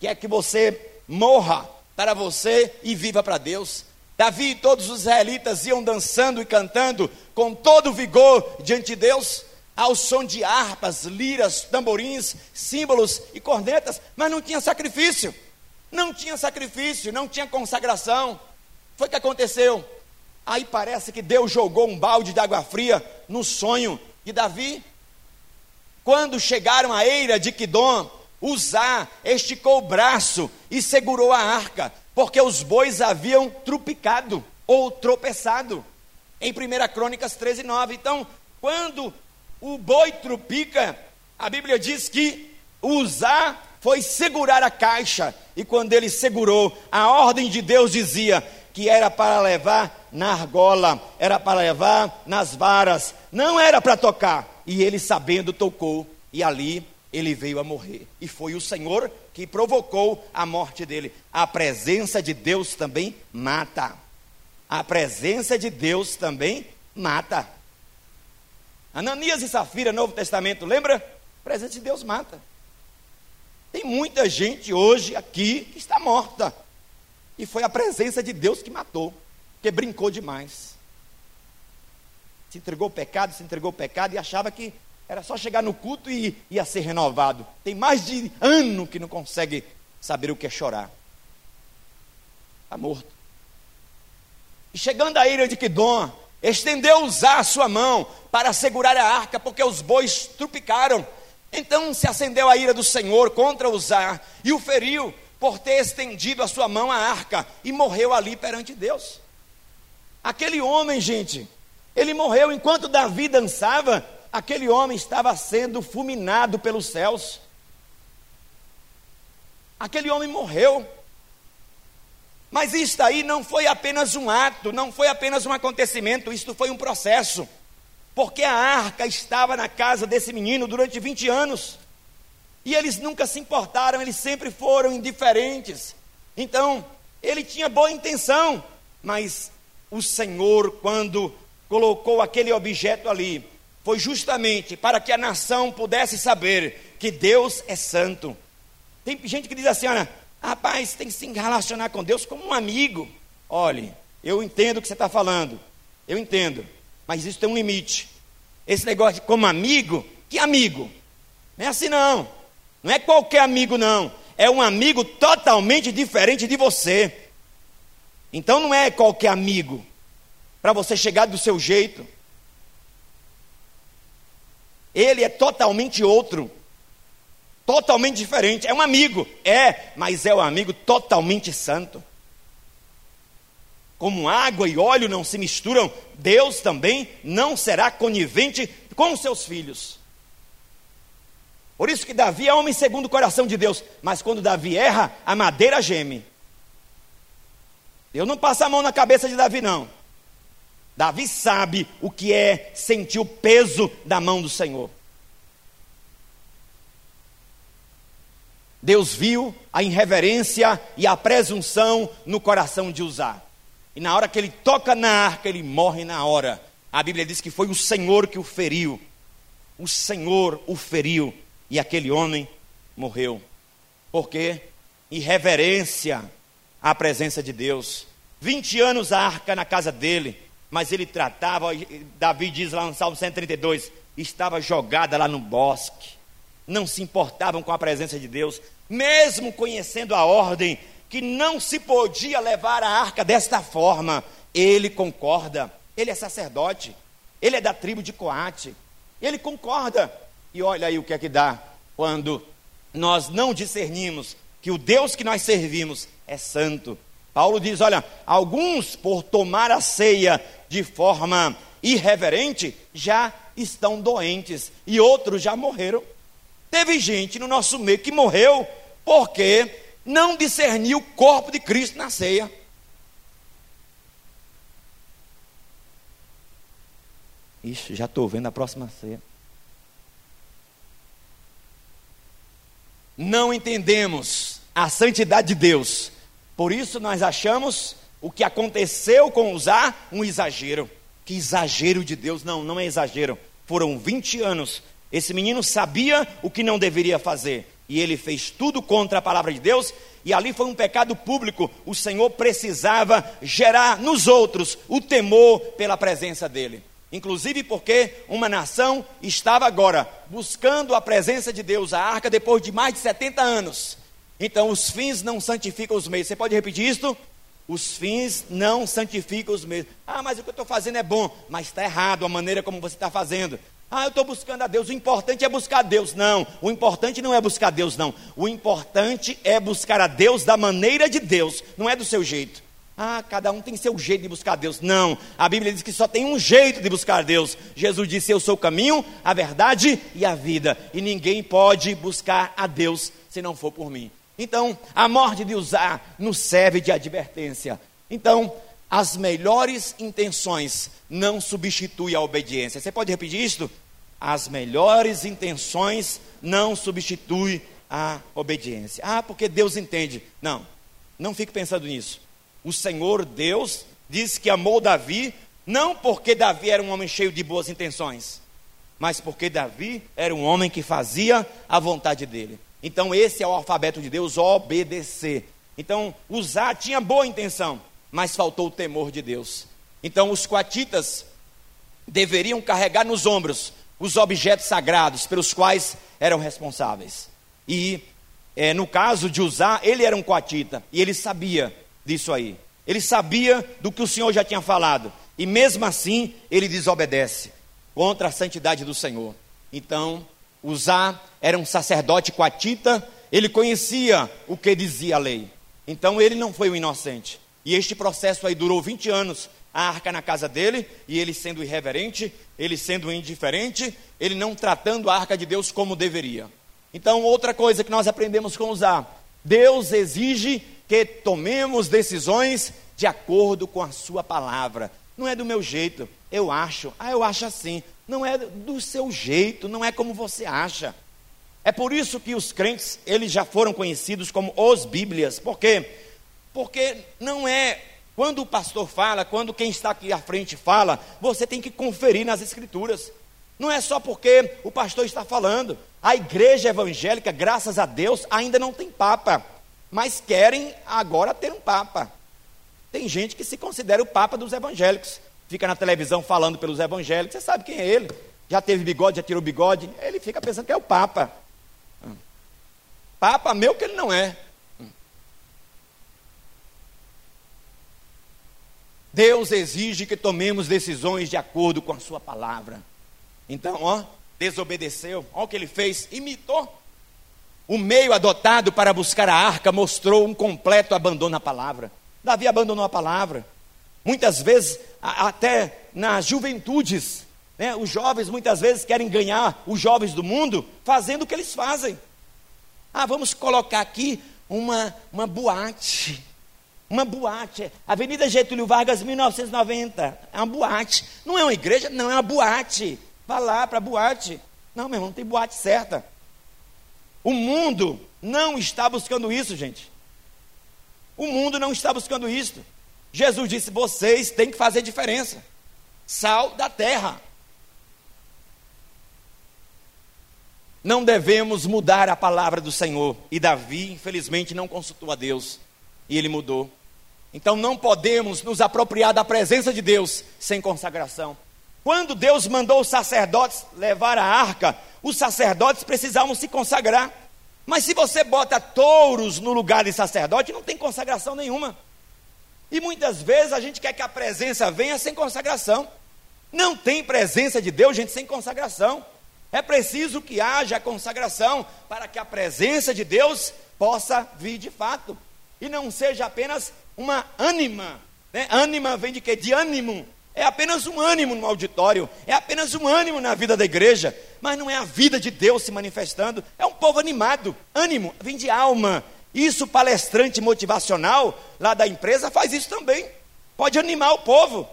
que é que você morra para você e viva para Deus. Davi e todos os israelitas iam dançando e cantando com todo vigor diante de Deus, ao som de harpas, liras, tamborins, símbolos e cornetas, mas não tinha sacrifício. Não tinha sacrifício, não tinha consagração. Foi o que aconteceu. Aí parece que Deus jogou um balde de água fria no sonho de Davi. Quando chegaram à eira de Quidom, Uzá esticou o braço e segurou a arca, porque os bois haviam trupicado ou tropeçado. Em 1 Crônicas 13, 9. Então, quando o boi trupica, a Bíblia diz que Uzá foi segurar a caixa, e quando ele segurou, a ordem de Deus dizia que era para levar na argola, era para levar nas varas, não era para tocar. E ele, sabendo, tocou, e ali ele veio a morrer. E foi o Senhor que provocou a morte dele. A presença de Deus também mata. A presença de Deus também mata. Ananias e Safira, Novo Testamento, lembra? A presença de Deus mata. Tem muita gente hoje aqui que está morta. E foi a presença de Deus que matou, porque brincou demais. Se entregou ao pecado, se entregou ao pecado e achava que era só chegar no culto e ia ser renovado. Tem mais de ano que não consegue saber o que é chorar. Está morto. E chegando à ilha de Quidom, estendeu usar a sua mão para segurar a arca, porque os bois trupicaram. Então se acendeu a ira do Senhor contra Uzá e o feriu por ter estendido a sua mão à arca e morreu ali perante Deus. Aquele homem, gente, ele morreu enquanto Davi dançava, aquele homem estava sendo fulminado pelos céus. Aquele homem morreu. Mas isto aí não foi apenas um ato, não foi apenas um acontecimento, isto foi um processo. Porque a arca estava na casa desse menino durante 20 anos. E eles nunca se importaram, eles sempre foram indiferentes. Então, ele tinha boa intenção, mas o Senhor, quando colocou aquele objeto ali, foi justamente para que a nação pudesse saber que Deus é santo. Tem gente que diz assim: olha, Rapaz, tem que se relacionar com Deus como um amigo. Olhe, eu entendo o que você está falando. Eu entendo. Mas isso tem um limite. Esse negócio de como amigo, que amigo? Não é assim não. Não é qualquer amigo, não. É um amigo totalmente diferente de você. Então não é qualquer amigo. Para você chegar do seu jeito. Ele é totalmente outro totalmente diferente. É um amigo, é, mas é um amigo totalmente santo. Como água e óleo não se misturam, Deus também não será conivente com seus filhos. Por isso que Davi é homem segundo o coração de Deus, mas quando Davi erra, a madeira geme. Deus não passa a mão na cabeça de Davi, não. Davi sabe o que é sentir o peso da mão do Senhor. Deus viu a irreverência e a presunção no coração de Uzá. E na hora que ele toca na arca, ele morre na hora. A Bíblia diz que foi o Senhor que o feriu. O Senhor o feriu e aquele homem morreu. Por quê? Irreverência à presença de Deus. 20 anos a arca na casa dele, mas ele tratava, Davi diz lá no Salmo 132, estava jogada lá no bosque não se importavam com a presença de Deus, mesmo conhecendo a ordem que não se podia levar a arca desta forma. Ele concorda, ele é sacerdote, ele é da tribo de Coate, ele concorda. E olha aí o que é que dá quando nós não discernimos que o Deus que nós servimos é santo. Paulo diz: olha, alguns por tomar a ceia de forma irreverente já estão doentes e outros já morreram. Teve gente no nosso meio que morreu porque não discerniu o corpo de Cristo na ceia. Ixi, já estou vendo a próxima ceia. Não entendemos a santidade de Deus. Por isso nós achamos o que aconteceu com usar um exagero. Que exagero de Deus. Não, não é exagero. Foram 20 anos esse menino sabia o que não deveria fazer, e ele fez tudo contra a palavra de Deus, e ali foi um pecado público. O Senhor precisava gerar nos outros o temor pela presença dele. Inclusive porque uma nação estava agora buscando a presença de Deus, a arca, depois de mais de 70 anos. Então, os fins não santificam os meios. Você pode repetir isto? Os fins não santificam os meios. Ah, mas o que eu estou fazendo é bom, mas está errado a maneira como você está fazendo. Ah, eu estou buscando a Deus. O importante é buscar a Deus. Não, o importante não é buscar a Deus, não. O importante é buscar a Deus da maneira de Deus, não é do seu jeito. Ah, cada um tem seu jeito de buscar a Deus. Não, a Bíblia diz que só tem um jeito de buscar a Deus. Jesus disse: Eu sou o caminho, a verdade e a vida. E ninguém pode buscar a Deus se não for por mim. Então, a morte de usar nos serve de advertência. Então, as melhores intenções não substituem a obediência. Você pode repetir isto? As melhores intenções não substituem a obediência. Ah, porque Deus entende. Não, não fique pensando nisso. O Senhor Deus disse que amou Davi, não porque Davi era um homem cheio de boas intenções, mas porque Davi era um homem que fazia a vontade dele. Então, esse é o alfabeto de Deus, obedecer. Então, usar tinha boa intenção, mas faltou o temor de Deus. Então, os coatitas deveriam carregar nos ombros os objetos sagrados pelos quais eram responsáveis. E, é, no caso de usar, ele era um coatita e ele sabia disso aí. Ele sabia do que o Senhor já tinha falado. E mesmo assim, ele desobedece contra a santidade do Senhor. Então, Uzá era um sacerdote coatita, ele conhecia o que dizia a lei. Então, ele não foi o inocente. E este processo aí durou 20 anos. A arca na casa dele, e ele sendo irreverente, ele sendo indiferente, ele não tratando a arca de Deus como deveria. Então, outra coisa que nós aprendemos com Uzá: Deus exige que tomemos decisões de acordo com a sua palavra. Não é do meu jeito, eu acho. Ah, eu acho assim. Não é do seu jeito, não é como você acha. É por isso que os crentes, eles já foram conhecidos como os Bíblias. Por quê? Porque não é quando o pastor fala, quando quem está aqui à frente fala, você tem que conferir nas escrituras. Não é só porque o pastor está falando. A igreja evangélica, graças a Deus, ainda não tem papa mas querem agora ter um Papa. Tem gente que se considera o Papa dos evangélicos. Fica na televisão falando pelos evangélicos, você sabe quem é ele. Já teve bigode, já tirou bigode. Ele fica pensando que é o Papa. Papa meu que ele não é. Deus exige que tomemos decisões de acordo com a sua palavra. Então, ó, desobedeceu, ó o que ele fez, imitou. O meio adotado para buscar a arca mostrou um completo abandono à palavra. Davi abandonou a palavra. Muitas vezes, até nas juventudes, né, os jovens muitas vezes querem ganhar os jovens do mundo fazendo o que eles fazem. Ah, vamos colocar aqui uma, uma boate. Uma boate. Avenida Getúlio Vargas, 1990. É uma boate. Não é uma igreja, não, é uma boate. Vá lá para a boate. Não, meu irmão, não tem boate certa. O mundo não está buscando isso, gente. O mundo não está buscando isso. Jesus disse: vocês têm que fazer diferença. Sal da terra. Não devemos mudar a palavra do Senhor. E Davi, infelizmente, não consultou a Deus. E ele mudou. Então não podemos nos apropriar da presença de Deus sem consagração. Quando Deus mandou os sacerdotes levar a arca, os sacerdotes precisavam se consagrar. Mas se você bota touros no lugar de sacerdote, não tem consagração nenhuma. E muitas vezes a gente quer que a presença venha sem consagração. Não tem presença de Deus, gente, sem consagração. É preciso que haja consagração para que a presença de Deus possa vir de fato. E não seja apenas uma ânima. Né? Ânima vem de quê? De ânimo é apenas um ânimo no auditório, é apenas um ânimo na vida da igreja, mas não é a vida de Deus se manifestando, é um povo animado, ânimo, vem de alma. Isso, palestrante motivacional lá da empresa faz isso também, pode animar o povo.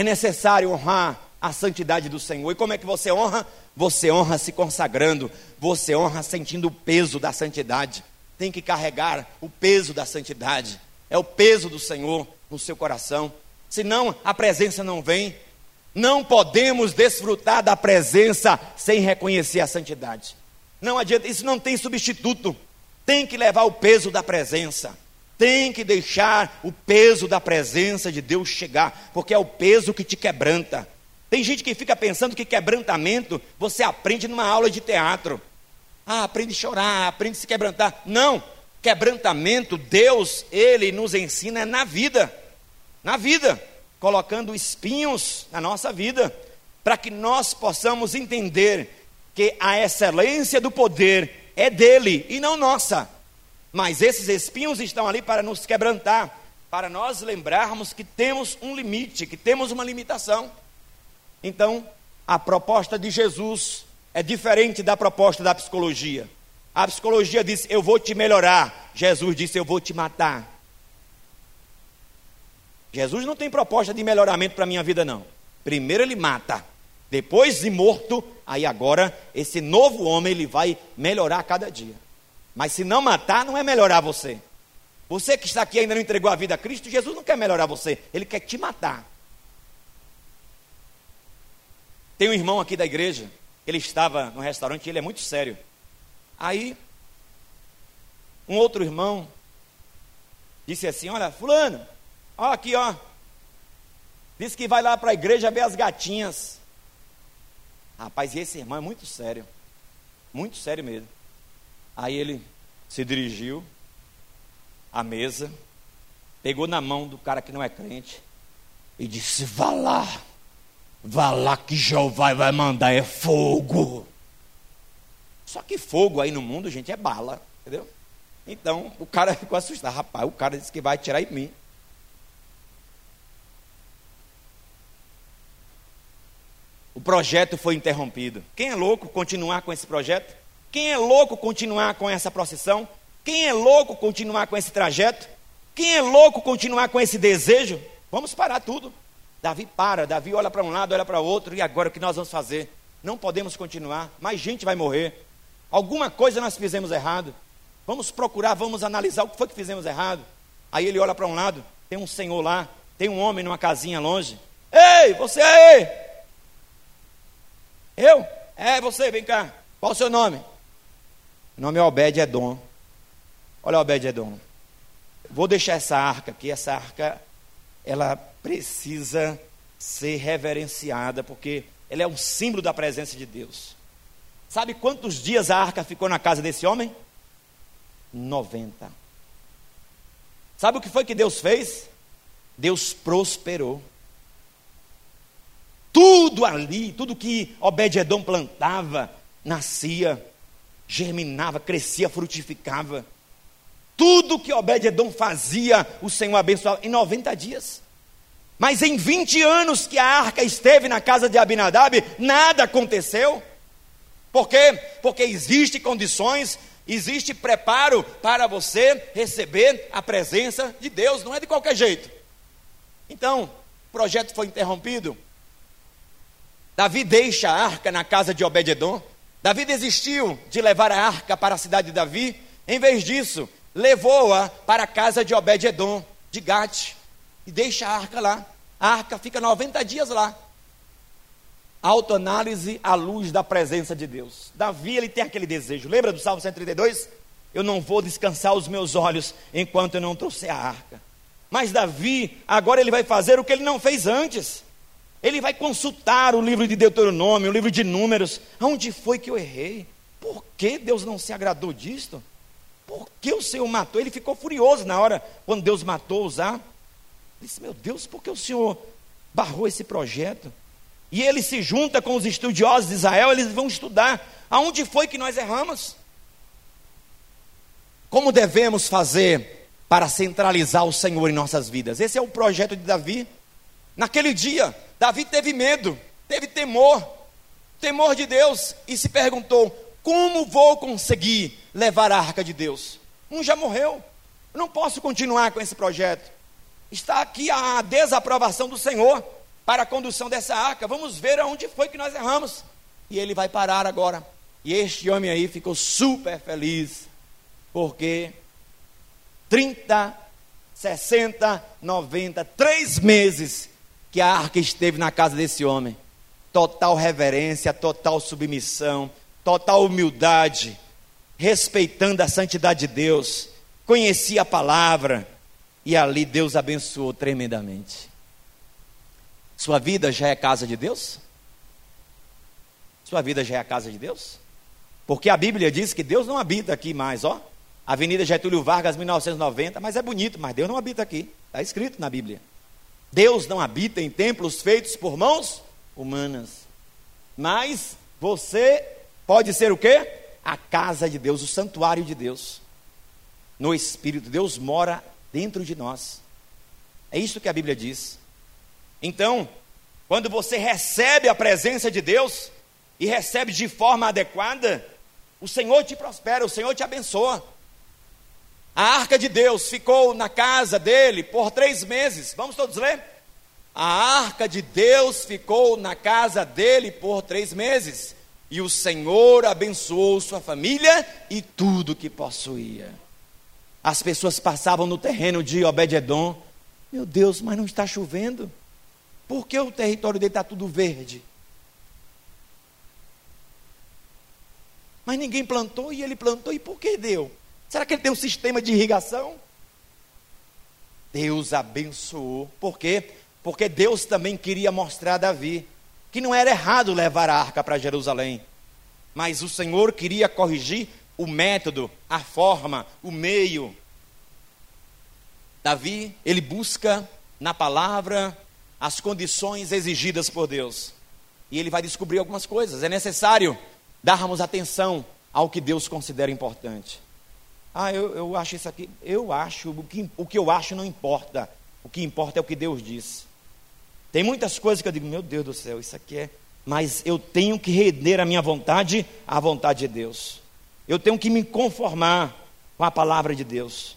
É necessário honrar a santidade do Senhor. E como é que você honra? Você honra se consagrando, você honra sentindo o peso da santidade tem que carregar o peso da santidade, é o peso do Senhor no seu coração. Senão a presença não vem. Não podemos desfrutar da presença sem reconhecer a santidade. Não adianta, isso não tem substituto. Tem que levar o peso da presença. Tem que deixar o peso da presença de Deus chegar, porque é o peso que te quebranta. Tem gente que fica pensando que quebrantamento você aprende numa aula de teatro. Ah, aprende a chorar, aprende a se quebrantar. Não, quebrantamento, Deus, Ele nos ensina na vida. Na vida colocando espinhos na nossa vida, para que nós possamos entender que a excelência do poder é dele e não nossa. Mas esses espinhos estão ali para nos quebrantar, para nós lembrarmos que temos um limite, que temos uma limitação. Então, a proposta de Jesus é diferente da proposta da psicologia. A psicologia diz: Eu vou te melhorar. Jesus disse: Eu vou te matar. Jesus não tem proposta de melhoramento para a minha vida, não. Primeiro ele mata, depois de morto, aí agora esse novo homem ele vai melhorar a cada dia. Mas se não matar, não é melhorar você. Você que está aqui ainda não entregou a vida a Cristo, Jesus não quer melhorar você, ele quer te matar. Tem um irmão aqui da igreja, ele estava no restaurante, ele é muito sério. Aí, um outro irmão disse assim: Olha, Fulano, Ó, aqui, ó. Diz que vai lá para a igreja ver as gatinhas. Rapaz, e esse irmão é muito sério. Muito sério mesmo. Aí ele se dirigiu à mesa, pegou na mão do cara que não é crente e disse: Vá lá, vá lá que Jeová vai mandar é fogo. Só que fogo aí no mundo, gente, é bala, entendeu? Então o cara ficou assustado. Rapaz, o cara disse que vai atirar em mim. o projeto foi interrompido. Quem é louco continuar com esse projeto? Quem é louco continuar com essa procissão? Quem é louco continuar com esse trajeto? Quem é louco continuar com esse desejo? Vamos parar tudo. Davi para, Davi olha para um lado, olha para outro, e agora o que nós vamos fazer? Não podemos continuar, mais gente vai morrer. Alguma coisa nós fizemos errado. Vamos procurar, vamos analisar o que foi que fizemos errado. Aí ele olha para um lado, tem um senhor lá, tem um homem numa casinha longe. Ei, você aí! Eu? É você, vem cá. Qual o seu nome? Meu nome é Obed Edom. Olha Obed Edom. Vou deixar essa arca aqui, essa arca, ela precisa ser reverenciada, porque ela é um símbolo da presença de Deus. Sabe quantos dias a arca ficou na casa desse homem? 90. Sabe o que foi que Deus fez? Deus prosperou. Tudo ali, tudo que Obed-Edom plantava, nascia, germinava, crescia, frutificava. Tudo que Obed-Edom fazia, o Senhor abençoava em 90 dias. Mas em 20 anos que a arca esteve na casa de Abinadab, nada aconteceu. Por quê? Porque existe condições, existe preparo para você receber a presença de Deus, não é de qualquer jeito. Então, o projeto foi interrompido, Davi deixa a arca na casa de Obed-edom. Davi desistiu de levar a arca para a cidade de Davi. Em vez disso, levou-a para a casa de Obed-edom, de Gate, e deixa a arca lá. A arca fica 90 dias lá. Autoanálise à luz da presença de Deus. Davi, ele tem aquele desejo. Lembra do Salmo 132? Eu não vou descansar os meus olhos enquanto eu não trouxer a arca. Mas Davi, agora ele vai fazer o que ele não fez antes. Ele vai consultar o livro de Deuteronômio, o livro de Números. Onde foi que eu errei? Por que Deus não se agradou disto? Por que o Senhor matou? Ele ficou furioso na hora quando Deus matou Uzá. Ele disse: Meu Deus, por que o Senhor barrou esse projeto? E ele se junta com os estudiosos de Israel, eles vão estudar aonde foi que nós erramos. Como devemos fazer para centralizar o Senhor em nossas vidas? Esse é o projeto de Davi. Naquele dia, Davi teve medo, teve temor, temor de Deus, e se perguntou: como vou conseguir levar a arca de Deus? Um já morreu, eu não posso continuar com esse projeto. Está aqui a desaprovação do Senhor para a condução dessa arca. Vamos ver aonde foi que nós erramos. E ele vai parar agora. E este homem aí ficou super feliz, porque 30, 60, 90, três meses que a arca esteve na casa desse homem. Total reverência, total submissão, total humildade, respeitando a santidade de Deus, conhecia a palavra e ali Deus abençoou tremendamente. Sua vida já é casa de Deus? Sua vida já é a casa de Deus? Porque a Bíblia diz que Deus não habita aqui mais, ó. Avenida Getúlio Vargas, 1990, mas é bonito, mas Deus não habita aqui. Está escrito na Bíblia. Deus não habita em templos feitos por mãos humanas. Mas você pode ser o quê? A casa de Deus, o santuário de Deus. No Espírito, Deus mora dentro de nós. É isso que a Bíblia diz. Então, quando você recebe a presença de Deus e recebe de forma adequada, o Senhor te prospera, o Senhor te abençoa. A arca de Deus ficou na casa dele por três meses. Vamos todos ler? A arca de Deus ficou na casa dele por três meses. E o Senhor abençoou sua família e tudo que possuía. As pessoas passavam no terreno de Obed-Edom. Meu Deus, mas não está chovendo. Por que o território dele está tudo verde? Mas ninguém plantou e ele plantou, e por que deu? Será que ele tem um sistema de irrigação? Deus abençoou. Por quê? Porque Deus também queria mostrar a Davi que não era errado levar a arca para Jerusalém. Mas o Senhor queria corrigir o método, a forma, o meio. Davi, ele busca na palavra as condições exigidas por Deus. E ele vai descobrir algumas coisas. É necessário darmos atenção ao que Deus considera importante. Ah, eu, eu acho isso aqui. Eu acho, o que, o que eu acho não importa. O que importa é o que Deus diz. Tem muitas coisas que eu digo, meu Deus do céu, isso aqui é. Mas eu tenho que render a minha vontade à vontade de Deus. Eu tenho que me conformar com a palavra de Deus.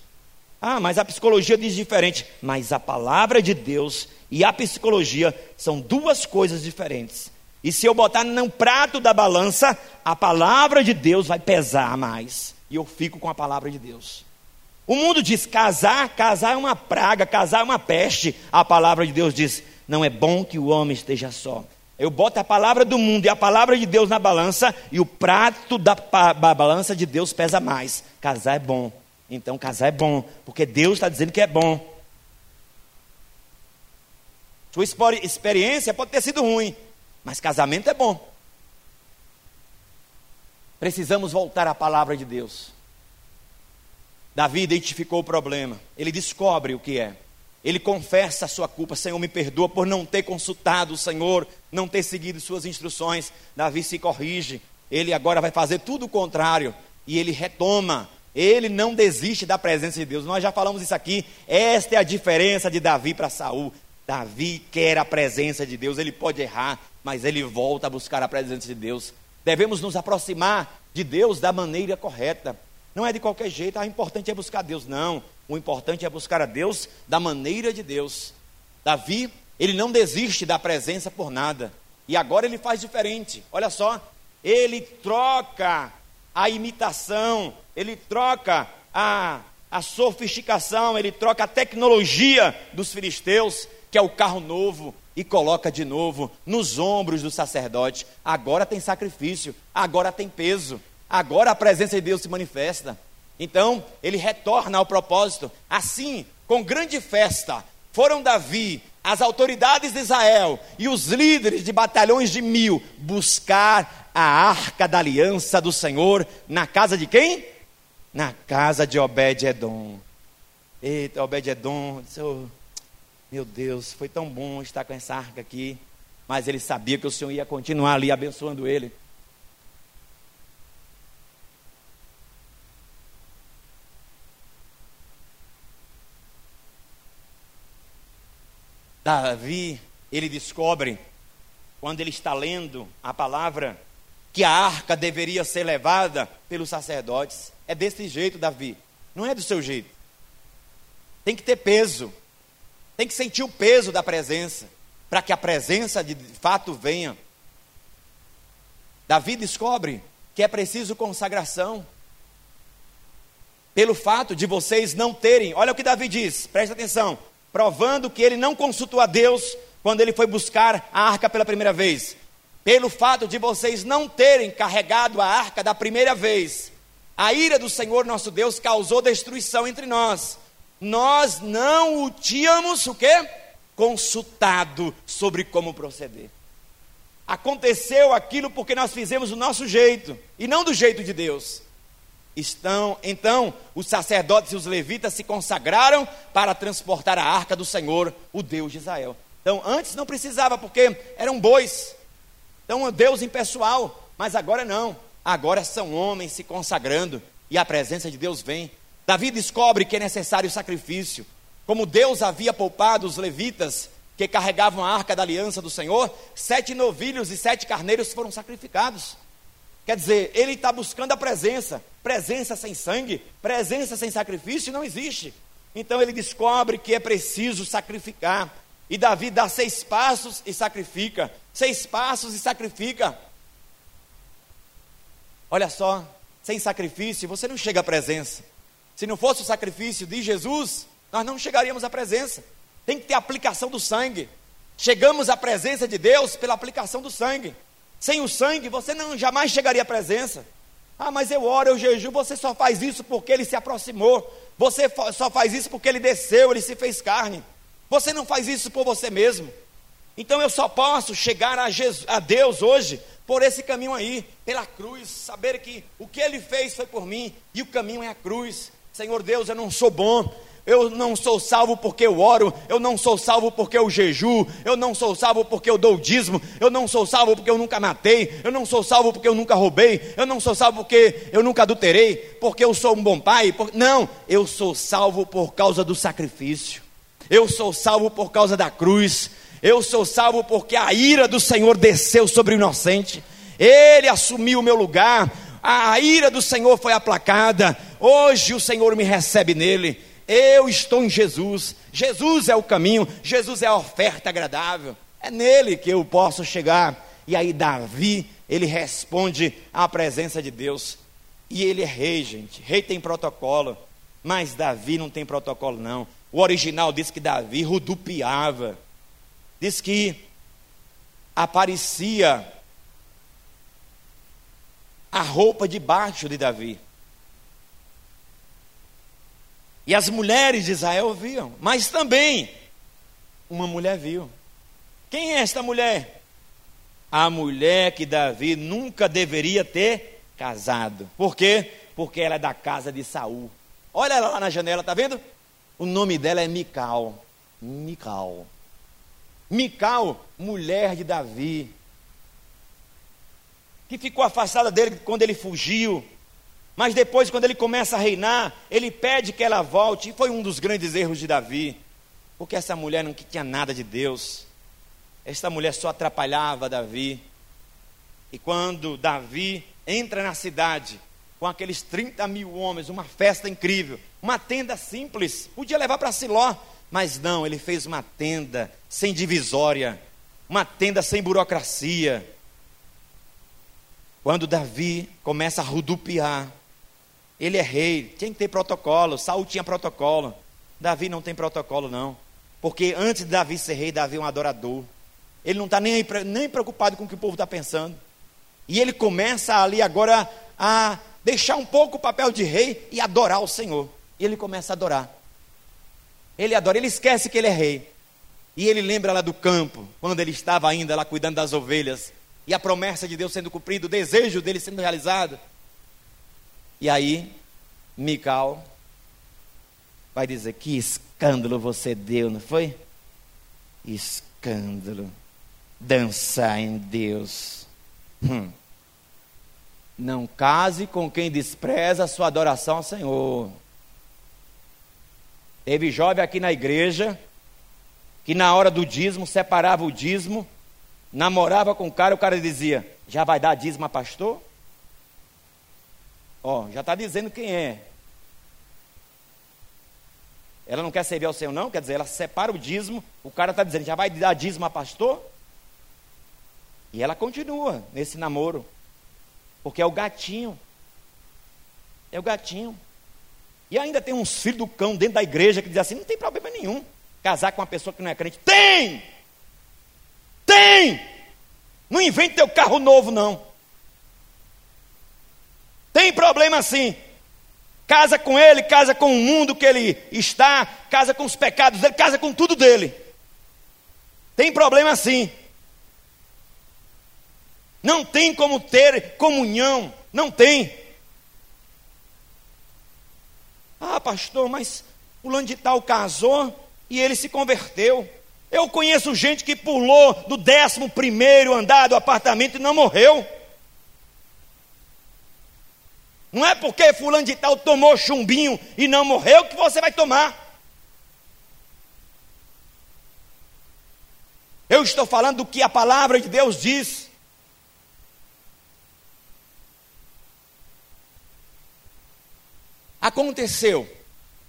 Ah, mas a psicologia diz diferente. Mas a palavra de Deus e a psicologia são duas coisas diferentes. E se eu botar no prato da balança, a palavra de Deus vai pesar mais e eu fico com a palavra de Deus. O mundo diz casar, casar é uma praga, casar é uma peste. A palavra de Deus diz: não é bom que o homem esteja só. Eu boto a palavra do mundo e a palavra de Deus na balança, e o prato da, balança de Deus pesa mais. Casar é bom. Então, casar é bom, porque Deus está dizendo que é bom. Sua experiência pode ter sido ruim, mas casamento é bom. Precisamos voltar à palavra de Deus. Davi identificou o problema, ele descobre o que é. Ele confessa a sua culpa, Senhor, me perdoa por não ter consultado o Senhor, não ter seguido suas instruções. Davi se corrige, ele agora vai fazer tudo o contrário e ele retoma. Ele não desiste da presença de Deus. Nós já falamos isso aqui. Esta é a diferença de Davi para Saul. Davi quer a presença de Deus, ele pode errar, mas ele volta a buscar a presença de Deus. Devemos nos aproximar de Deus da maneira correta. Não é de qualquer jeito, ah, o importante é buscar Deus. Não, o importante é buscar a Deus da maneira de Deus. Davi, ele não desiste da presença por nada. E agora ele faz diferente. Olha só, ele troca a imitação, ele troca a, a sofisticação, ele troca a tecnologia dos filisteus, que é o carro novo, e coloca de novo nos ombros do sacerdote. Agora tem sacrifício, agora tem peso, agora a presença de Deus se manifesta. Então, ele retorna ao propósito. Assim, com grande festa, foram Davi, as autoridades de Israel e os líderes de batalhões de mil buscar a arca da aliança do Senhor na casa de quem? Na casa de Obed-Edom. Eita, Obed-Edom, seu meu Deus, foi tão bom estar com essa arca aqui. Mas ele sabia que o Senhor ia continuar ali abençoando ele. Davi, ele descobre, quando ele está lendo a palavra, que a arca deveria ser levada pelos sacerdotes. É desse jeito, Davi. Não é do seu jeito. Tem que ter peso. Tem que sentir o peso da presença, para que a presença de fato venha. Davi descobre que é preciso consagração. Pelo fato de vocês não terem, olha o que Davi diz, presta atenção, provando que ele não consultou a Deus quando ele foi buscar a arca pela primeira vez? Pelo fato de vocês não terem carregado a arca da primeira vez, a ira do Senhor nosso Deus causou destruição entre nós. Nós não o tínhamos o quê? Consultado sobre como proceder. Aconteceu aquilo porque nós fizemos o nosso jeito e não do jeito de Deus. Estão, então, os sacerdotes e os levitas se consagraram para transportar a arca do Senhor, o Deus de Israel. Então, antes não precisava, porque eram bois. Então, Deus impessoal, mas agora não. Agora são homens se consagrando e a presença de Deus vem. Davi descobre que é necessário sacrifício. Como Deus havia poupado os levitas que carregavam a arca da aliança do Senhor, sete novilhos e sete carneiros foram sacrificados. Quer dizer, ele está buscando a presença. Presença sem sangue, presença sem sacrifício não existe. Então ele descobre que é preciso sacrificar. E Davi dá seis passos e sacrifica. Seis passos e sacrifica. Olha só, sem sacrifício você não chega à presença. Se não fosse o sacrifício de Jesus, nós não chegaríamos à presença. Tem que ter aplicação do sangue. Chegamos à presença de Deus pela aplicação do sangue. Sem o sangue, você não jamais chegaria à presença. Ah, mas eu oro, eu jejum, você só faz isso porque ele se aproximou. Você só faz isso porque ele desceu, ele se fez carne. Você não faz isso por você mesmo. Então eu só posso chegar a, Jesus, a Deus hoje por esse caminho aí, pela cruz, saber que o que ele fez foi por mim e o caminho é a cruz. Senhor Deus, eu não sou bom, eu não sou salvo porque eu oro, eu não sou salvo porque eu jejuo, eu não sou salvo porque eu dou dízimo, eu não sou salvo porque eu nunca matei, eu não sou salvo porque eu nunca roubei, eu não sou salvo porque eu nunca adulterei, porque eu sou um bom pai. Por... Não, eu sou salvo por causa do sacrifício, eu sou salvo por causa da cruz, eu sou salvo porque a ira do Senhor desceu sobre o inocente, ele assumiu o meu lugar, a ira do Senhor foi aplacada, hoje o Senhor me recebe nele. Eu estou em Jesus. Jesus é o caminho, Jesus é a oferta agradável. É nele que eu posso chegar. E aí Davi, ele responde à presença de Deus. E ele é rei, gente. Rei tem protocolo, mas Davi não tem protocolo não. O original diz que Davi rodopiava. Diz que aparecia a roupa debaixo de Davi. E as mulheres de Israel viam, mas também uma mulher viu. Quem é esta mulher? A mulher que Davi nunca deveria ter casado. Por quê? Porque ela é da casa de Saul. Olha ela lá na janela, tá vendo? O nome dela é Mical. Mical. Mical, mulher de Davi. Que ficou afastada dele quando ele fugiu. Mas depois, quando ele começa a reinar, ele pede que ela volte. E foi um dos grandes erros de Davi. Porque essa mulher não tinha nada de Deus. Esta mulher só atrapalhava Davi. E quando Davi entra na cidade, com aqueles 30 mil homens, uma festa incrível, uma tenda simples, podia levar para Siló, mas não, ele fez uma tenda sem divisória, uma tenda sem burocracia. Quando Davi começa a rodopiar, ele é rei, tinha que ter protocolo. Saul tinha protocolo. Davi não tem protocolo, não. Porque antes de Davi ser rei, Davi é um adorador. Ele não está nem, nem preocupado com o que o povo está pensando. E ele começa ali agora a deixar um pouco o papel de rei e adorar o Senhor. E ele começa a adorar. Ele adora, ele esquece que ele é rei. E ele lembra lá do campo, quando ele estava ainda lá cuidando das ovelhas. E a promessa de Deus sendo cumprida, o desejo dele sendo realizado. E aí, Mical vai dizer: Que escândalo você deu, não foi? Escândalo. Dançar em Deus. Hum. Não case com quem despreza a sua adoração ao Senhor. Teve jovem aqui na igreja que na hora do dízimo separava o dízimo, namorava com o cara, o cara dizia: Já vai dar dízimo a pastor? Ó, já está dizendo quem é. Ela não quer servir ao Senhor, não? Quer dizer, ela separa o dízimo. O cara está dizendo, já vai dar dízimo a pastor? E ela continua nesse namoro. Porque é o gatinho. É o gatinho. E ainda tem uns filhos do cão dentro da igreja que diz assim: não tem problema nenhum casar com uma pessoa que não é crente. Tem! Tem! Não invente teu carro novo, não. Tem problema sim. Casa com ele, casa com o mundo que ele está, casa com os pecados dele, casa com tudo dele. Tem problema sim. Não tem como ter comunhão, não tem. Ah, pastor, mas fulano de tal casou e ele se converteu. Eu conheço gente que pulou do décimo primeiro andar do apartamento e não morreu. Não é porque fulano de tal tomou chumbinho e não morreu que você vai tomar. Eu estou falando do que a palavra de Deus diz. Aconteceu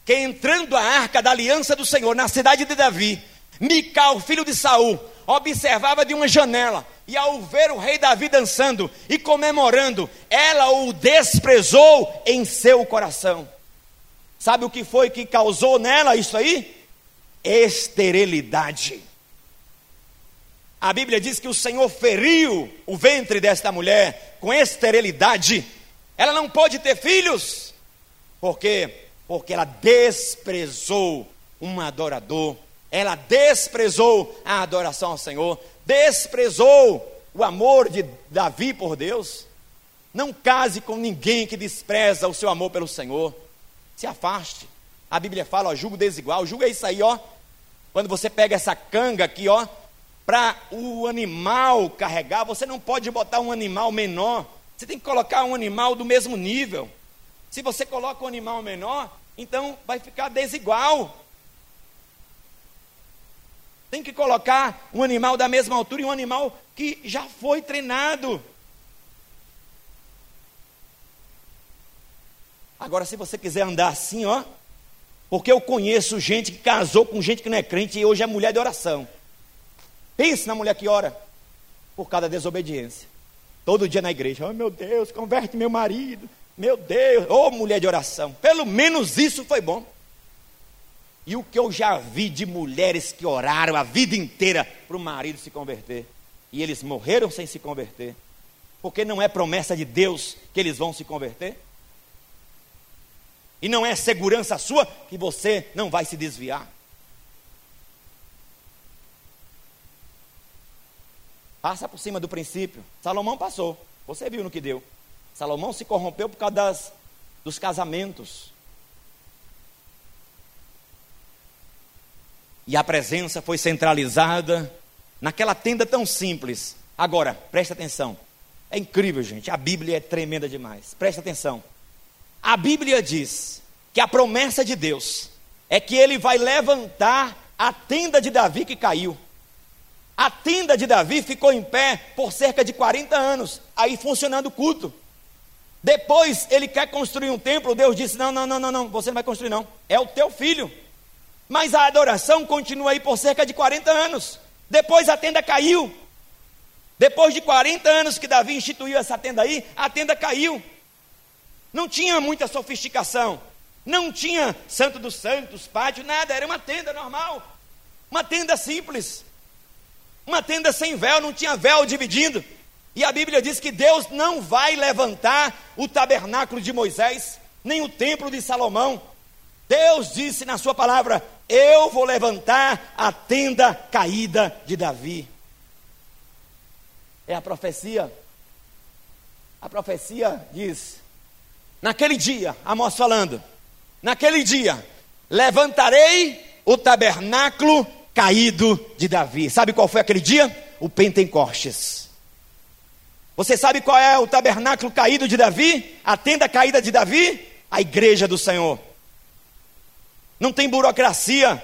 que entrando a arca da aliança do Senhor na cidade de Davi, Mical, filho de Saul, observava de uma janela, e ao ver o rei Davi dançando e comemorando, ela o desprezou em seu coração. Sabe o que foi que causou nela isso aí? Esterilidade. A Bíblia diz que o Senhor feriu o ventre desta mulher com esterilidade. Ela não pôde ter filhos. Por quê? Porque ela desprezou um adorador. Ela desprezou a adoração ao Senhor. Desprezou o amor de Davi por Deus. Não case com ninguém que despreza o seu amor pelo Senhor. Se afaste. A Bíblia fala, ó, julgo desigual. Julgo é isso aí, ó. Quando você pega essa canga aqui, ó, para o animal carregar, você não pode botar um animal menor, você tem que colocar um animal do mesmo nível. Se você coloca um animal menor, então vai ficar desigual. Tem que colocar um animal da mesma altura e um animal que já foi treinado. Agora, se você quiser andar assim, ó, porque eu conheço gente que casou com gente que não é crente e hoje é mulher de oração. Pense na mulher que ora por causa da desobediência. Todo dia na igreja, oh meu Deus, converte meu marido. Meu Deus, ô oh, mulher de oração. Pelo menos isso foi bom. E o que eu já vi de mulheres que oraram a vida inteira para o marido se converter. E eles morreram sem se converter. Porque não é promessa de Deus que eles vão se converter. E não é segurança sua que você não vai se desviar. Passa por cima do princípio. Salomão passou. Você viu no que deu. Salomão se corrompeu por causa das, dos casamentos. E a presença foi centralizada naquela tenda tão simples. Agora, preste atenção. É incrível, gente. A Bíblia é tremenda demais. Preste atenção. A Bíblia diz que a promessa de Deus é que ele vai levantar a tenda de Davi que caiu. A tenda de Davi ficou em pé por cerca de 40 anos, aí funcionando o culto. Depois ele quer construir um templo, Deus disse: Não, não, não, não, não, você não vai construir, não. É o teu filho. Mas a adoração continua aí por cerca de 40 anos. Depois a tenda caiu. Depois de 40 anos que Davi instituiu essa tenda aí, a tenda caiu. Não tinha muita sofisticação. Não tinha santo dos santos, pátio, nada. Era uma tenda normal. Uma tenda simples. Uma tenda sem véu, não tinha véu dividindo. E a Bíblia diz que Deus não vai levantar o tabernáculo de Moisés, nem o templo de Salomão. Deus disse na sua palavra: Eu vou levantar a tenda caída de Davi. É a profecia. A profecia diz: Naquele dia, Amós falando, naquele dia, levantarei o tabernáculo caído de Davi. Sabe qual foi aquele dia? O Pentecostes. Você sabe qual é o tabernáculo caído de Davi? A tenda caída de Davi? A igreja do Senhor. Não tem burocracia,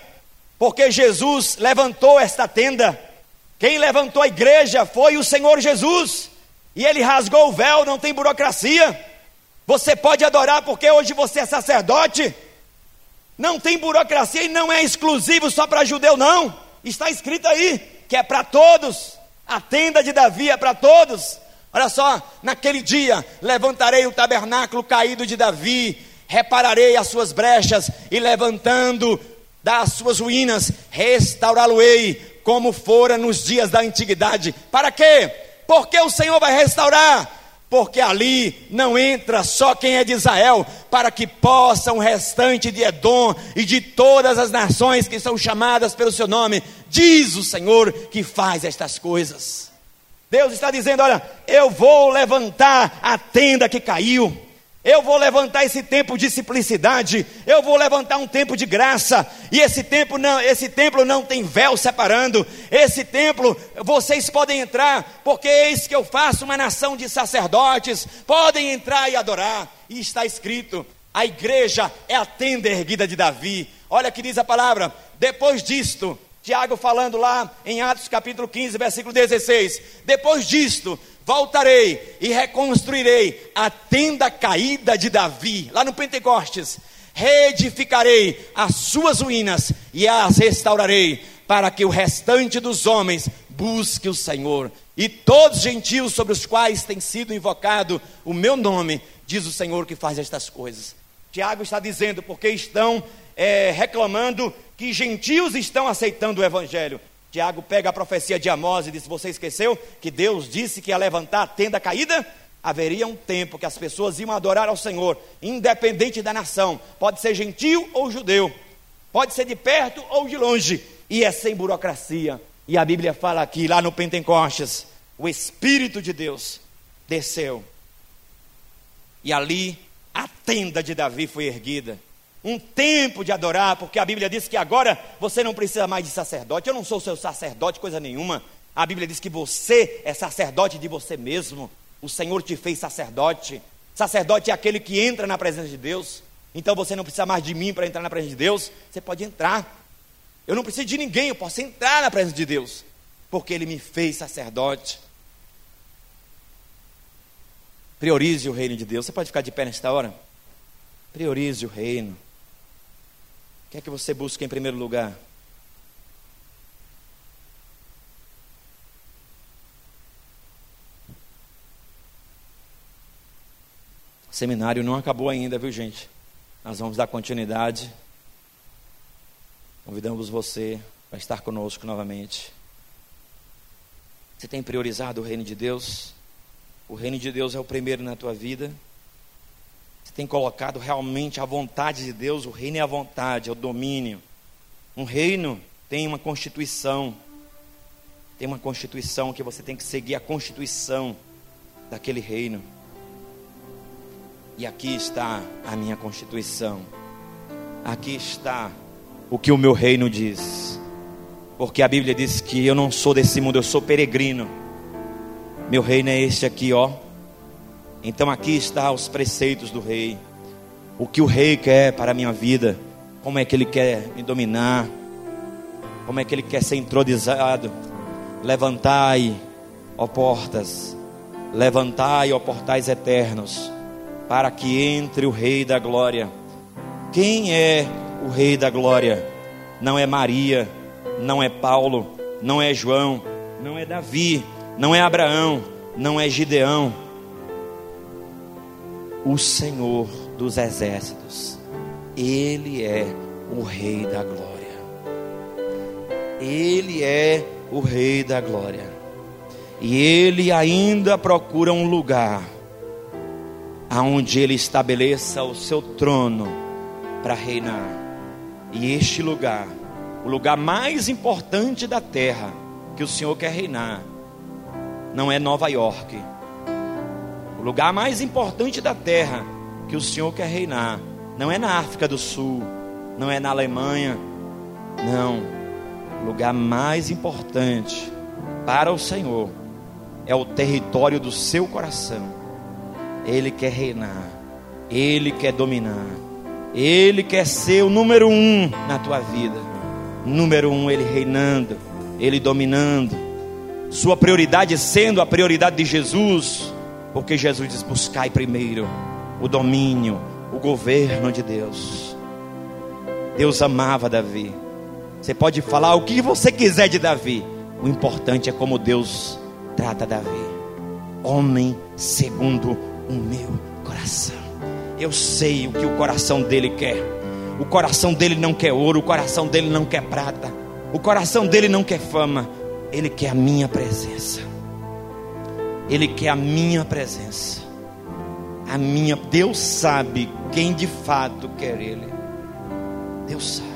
porque Jesus levantou esta tenda. Quem levantou a igreja foi o Senhor Jesus. E ele rasgou o véu, não tem burocracia. Você pode adorar porque hoje você é sacerdote. Não tem burocracia e não é exclusivo só para judeu, não. Está escrito aí que é para todos. A tenda de Davi é para todos. Olha só, naquele dia levantarei o tabernáculo caído de Davi, repararei as suas brechas e levantando das suas ruínas, restaurá-lo-ei como fora nos dias da antiguidade. Para quê? Porque o Senhor vai restaurar porque ali não entra só quem é de Israel, para que possa o restante de Edom e de todas as nações que são chamadas pelo seu nome, diz o Senhor que faz estas coisas. Deus está dizendo: olha, eu vou levantar a tenda que caiu. Eu vou levantar esse tempo de simplicidade, eu vou levantar um tempo de graça, e esse não, esse templo não tem véu separando. Esse templo vocês podem entrar, porque eis que eu faço uma nação de sacerdotes, podem entrar e adorar. E está escrito: a igreja é a tenda erguida de Davi. Olha que diz a palavra: depois disto, Tiago falando lá em Atos capítulo 15, versículo 16: depois disto, voltarei e reconstruirei a tenda caída de Davi, lá no Pentecostes, reedificarei as suas ruínas e as restaurarei, para que o restante dos homens busque o Senhor. E todos os gentios sobre os quais tem sido invocado o meu nome, diz o Senhor que faz estas coisas. Tiago está dizendo, porque estão é, reclamando que gentios estão aceitando o Evangelho. Tiago pega a profecia de Amós e diz: Você esqueceu que Deus disse que ia levantar a tenda caída? Haveria um tempo que as pessoas iam adorar ao Senhor, independente da nação, pode ser gentil ou judeu, pode ser de perto ou de longe, e é sem burocracia. E a Bíblia fala aqui, lá no Pentecostes, o Espírito de Deus desceu, e ali a tenda de Davi foi erguida um tempo de adorar, porque a Bíblia diz que agora você não precisa mais de sacerdote. Eu não sou seu sacerdote, coisa nenhuma. A Bíblia diz que você é sacerdote de você mesmo. O Senhor te fez sacerdote. Sacerdote é aquele que entra na presença de Deus. Então você não precisa mais de mim para entrar na presença de Deus. Você pode entrar. Eu não preciso de ninguém, eu posso entrar na presença de Deus, porque Ele me fez sacerdote. Priorize o reino de Deus. Você pode ficar de pé nesta hora? Priorize o reino. O que é que você busca em primeiro lugar? O seminário não acabou ainda, viu gente? Nós vamos dar continuidade. Convidamos você para estar conosco novamente. Você tem priorizado o reino de Deus? O reino de Deus é o primeiro na tua vida. Você tem colocado realmente a vontade de Deus, o reino é a vontade, é o domínio. Um reino tem uma constituição. Tem uma constituição que você tem que seguir a constituição daquele reino. E aqui está a minha constituição. Aqui está o que o meu reino diz. Porque a Bíblia diz que eu não sou desse mundo, eu sou peregrino. Meu reino é este aqui, ó então aqui está os preceitos do rei. O que o rei quer para a minha vida, como é que ele quer me dominar, como é que ele quer ser introdizado. Levantai, ó portas, levantai, ó portais eternos, para que entre o rei da glória. Quem é o rei da glória? Não é Maria, não é Paulo, não é João, não é Davi, não é Abraão, não é Gideão o Senhor dos exércitos. Ele é o Rei da glória. Ele é o Rei da glória. E ele ainda procura um lugar aonde ele estabeleça o seu trono para reinar. E este lugar, o lugar mais importante da terra que o Senhor quer reinar, não é Nova York o lugar mais importante da terra que o Senhor quer reinar não é na África do Sul, não é na Alemanha, não. O lugar mais importante para o Senhor é o território do seu coração. Ele quer reinar, ele quer dominar, ele quer ser o número um na tua vida. Número um, ele reinando, ele dominando, sua prioridade sendo a prioridade de Jesus porque Jesus diz: buscai primeiro o domínio, o governo de Deus. Deus amava Davi. Você pode falar o que você quiser de Davi. O importante é como Deus trata Davi. Homem segundo o meu coração. Eu sei o que o coração dele quer. O coração dele não quer ouro, o coração dele não quer prata. O coração dele não quer fama, ele quer a minha presença. Ele quer a minha presença. A minha, Deus sabe quem de fato quer ele. Deus sabe.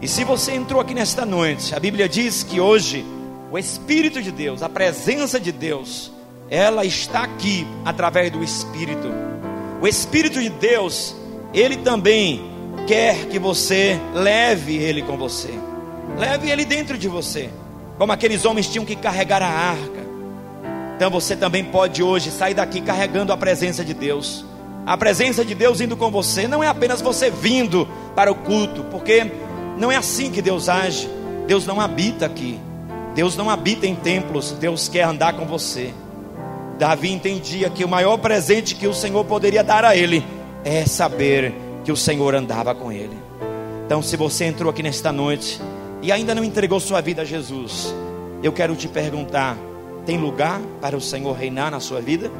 E se você entrou aqui nesta noite, a Bíblia diz que hoje o Espírito de Deus, a presença de Deus, ela está aqui através do Espírito. O Espírito de Deus, ele também quer que você leve ele com você. Leve ele dentro de você. Como aqueles homens tinham que carregar a arca. Então você também pode hoje sair daqui carregando a presença de Deus. A presença de Deus indo com você não é apenas você vindo para o culto, porque não é assim que Deus age. Deus não habita aqui. Deus não habita em templos. Deus quer andar com você. Davi entendia que o maior presente que o Senhor poderia dar a ele é saber que o Senhor andava com ele. Então, se você entrou aqui nesta noite e ainda não entregou sua vida a Jesus, eu quero te perguntar: tem lugar para o Senhor reinar na sua vida?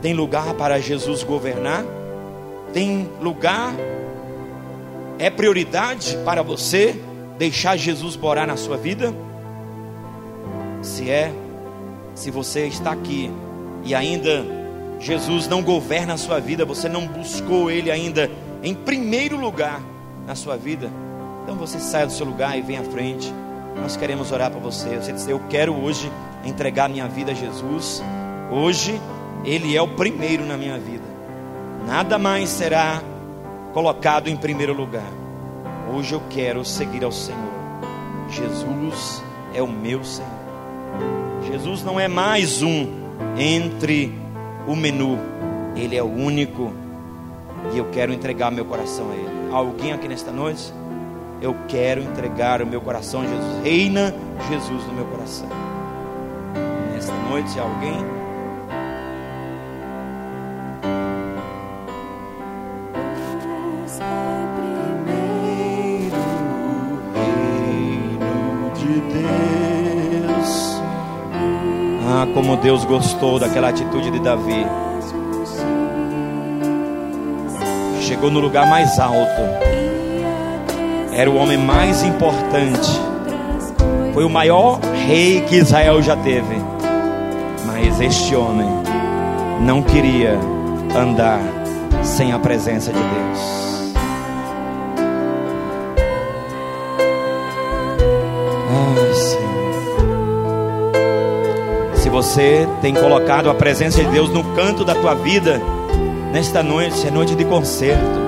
Tem lugar para Jesus governar? Tem lugar? É prioridade para você deixar Jesus morar na sua vida? Se é, se você está aqui e ainda Jesus não governa a sua vida, você não buscou Ele ainda em primeiro lugar na sua vida, então você saia do seu lugar e venha à frente. Nós queremos orar por você. Você diz: Eu quero hoje entregar minha vida a Jesus. Hoje Ele é o primeiro na minha vida. Nada mais será colocado em primeiro lugar. Hoje eu quero seguir ao Senhor. Jesus é o meu Senhor. Jesus não é mais um entre o menu. Ele é o único. E eu quero entregar meu coração a Ele. Alguém aqui nesta noite? Eu quero entregar o meu coração a Jesus. Reina Jesus no meu coração. Nesta noite, alguém? Ah, como Deus gostou daquela atitude de Davi. Chegou no lugar mais alto. Era o homem mais importante. Foi o maior rei que Israel já teve. Mas este homem não queria andar sem a presença de Deus. você tem colocado a presença de Deus no canto da tua vida, nesta noite é noite de concerto.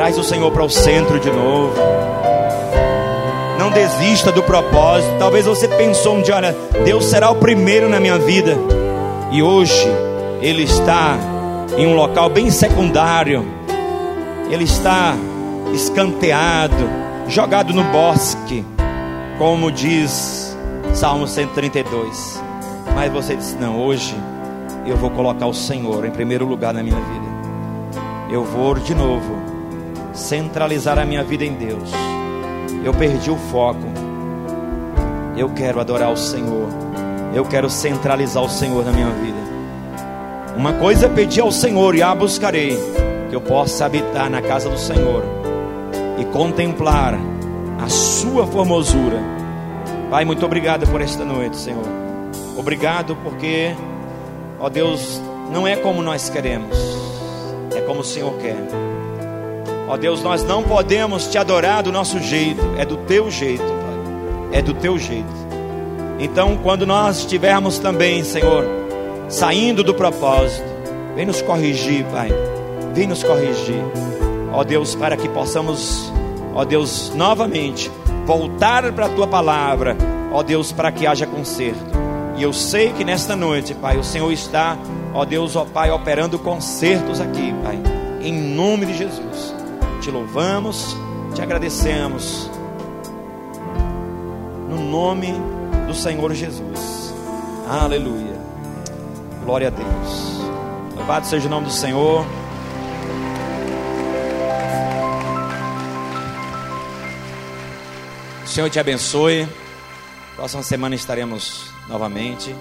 Traz o Senhor para o centro de novo. Não desista do propósito. Talvez você pensou um dia, olha, Deus será o primeiro na minha vida. E hoje ele está em um local bem secundário. Ele está escanteado, jogado no bosque, como diz Salmo 132. Mas você disse: Não, hoje eu vou colocar o Senhor em primeiro lugar na minha vida. Eu vou de novo centralizar a minha vida em Deus. Eu perdi o foco. Eu quero adorar o Senhor. Eu quero centralizar o Senhor na minha vida. Uma coisa é pedir ao Senhor e a buscarei, que eu possa habitar na casa do Senhor e contemplar a sua formosura. Pai, muito obrigado por esta noite, Senhor. Obrigado porque, ó Deus, não é como nós queremos, é como o Senhor quer. Ó Deus, nós não podemos te adorar do nosso jeito, é do teu jeito, Pai, é do teu jeito. Então, quando nós estivermos também, Senhor, saindo do propósito, vem nos corrigir, Pai, vem nos corrigir, ó Deus, para que possamos, ó Deus, novamente voltar para a tua palavra, ó Deus, para que haja conserto. E eu sei que nesta noite, Pai, o Senhor está, ó Deus, ó Pai, operando concertos aqui, Pai. Em nome de Jesus. Te louvamos, te agradecemos. No nome do Senhor Jesus. Aleluia. Glória a Deus. Louvado seja o nome do Senhor. O Senhor te abençoe. Próxima semana estaremos novamente.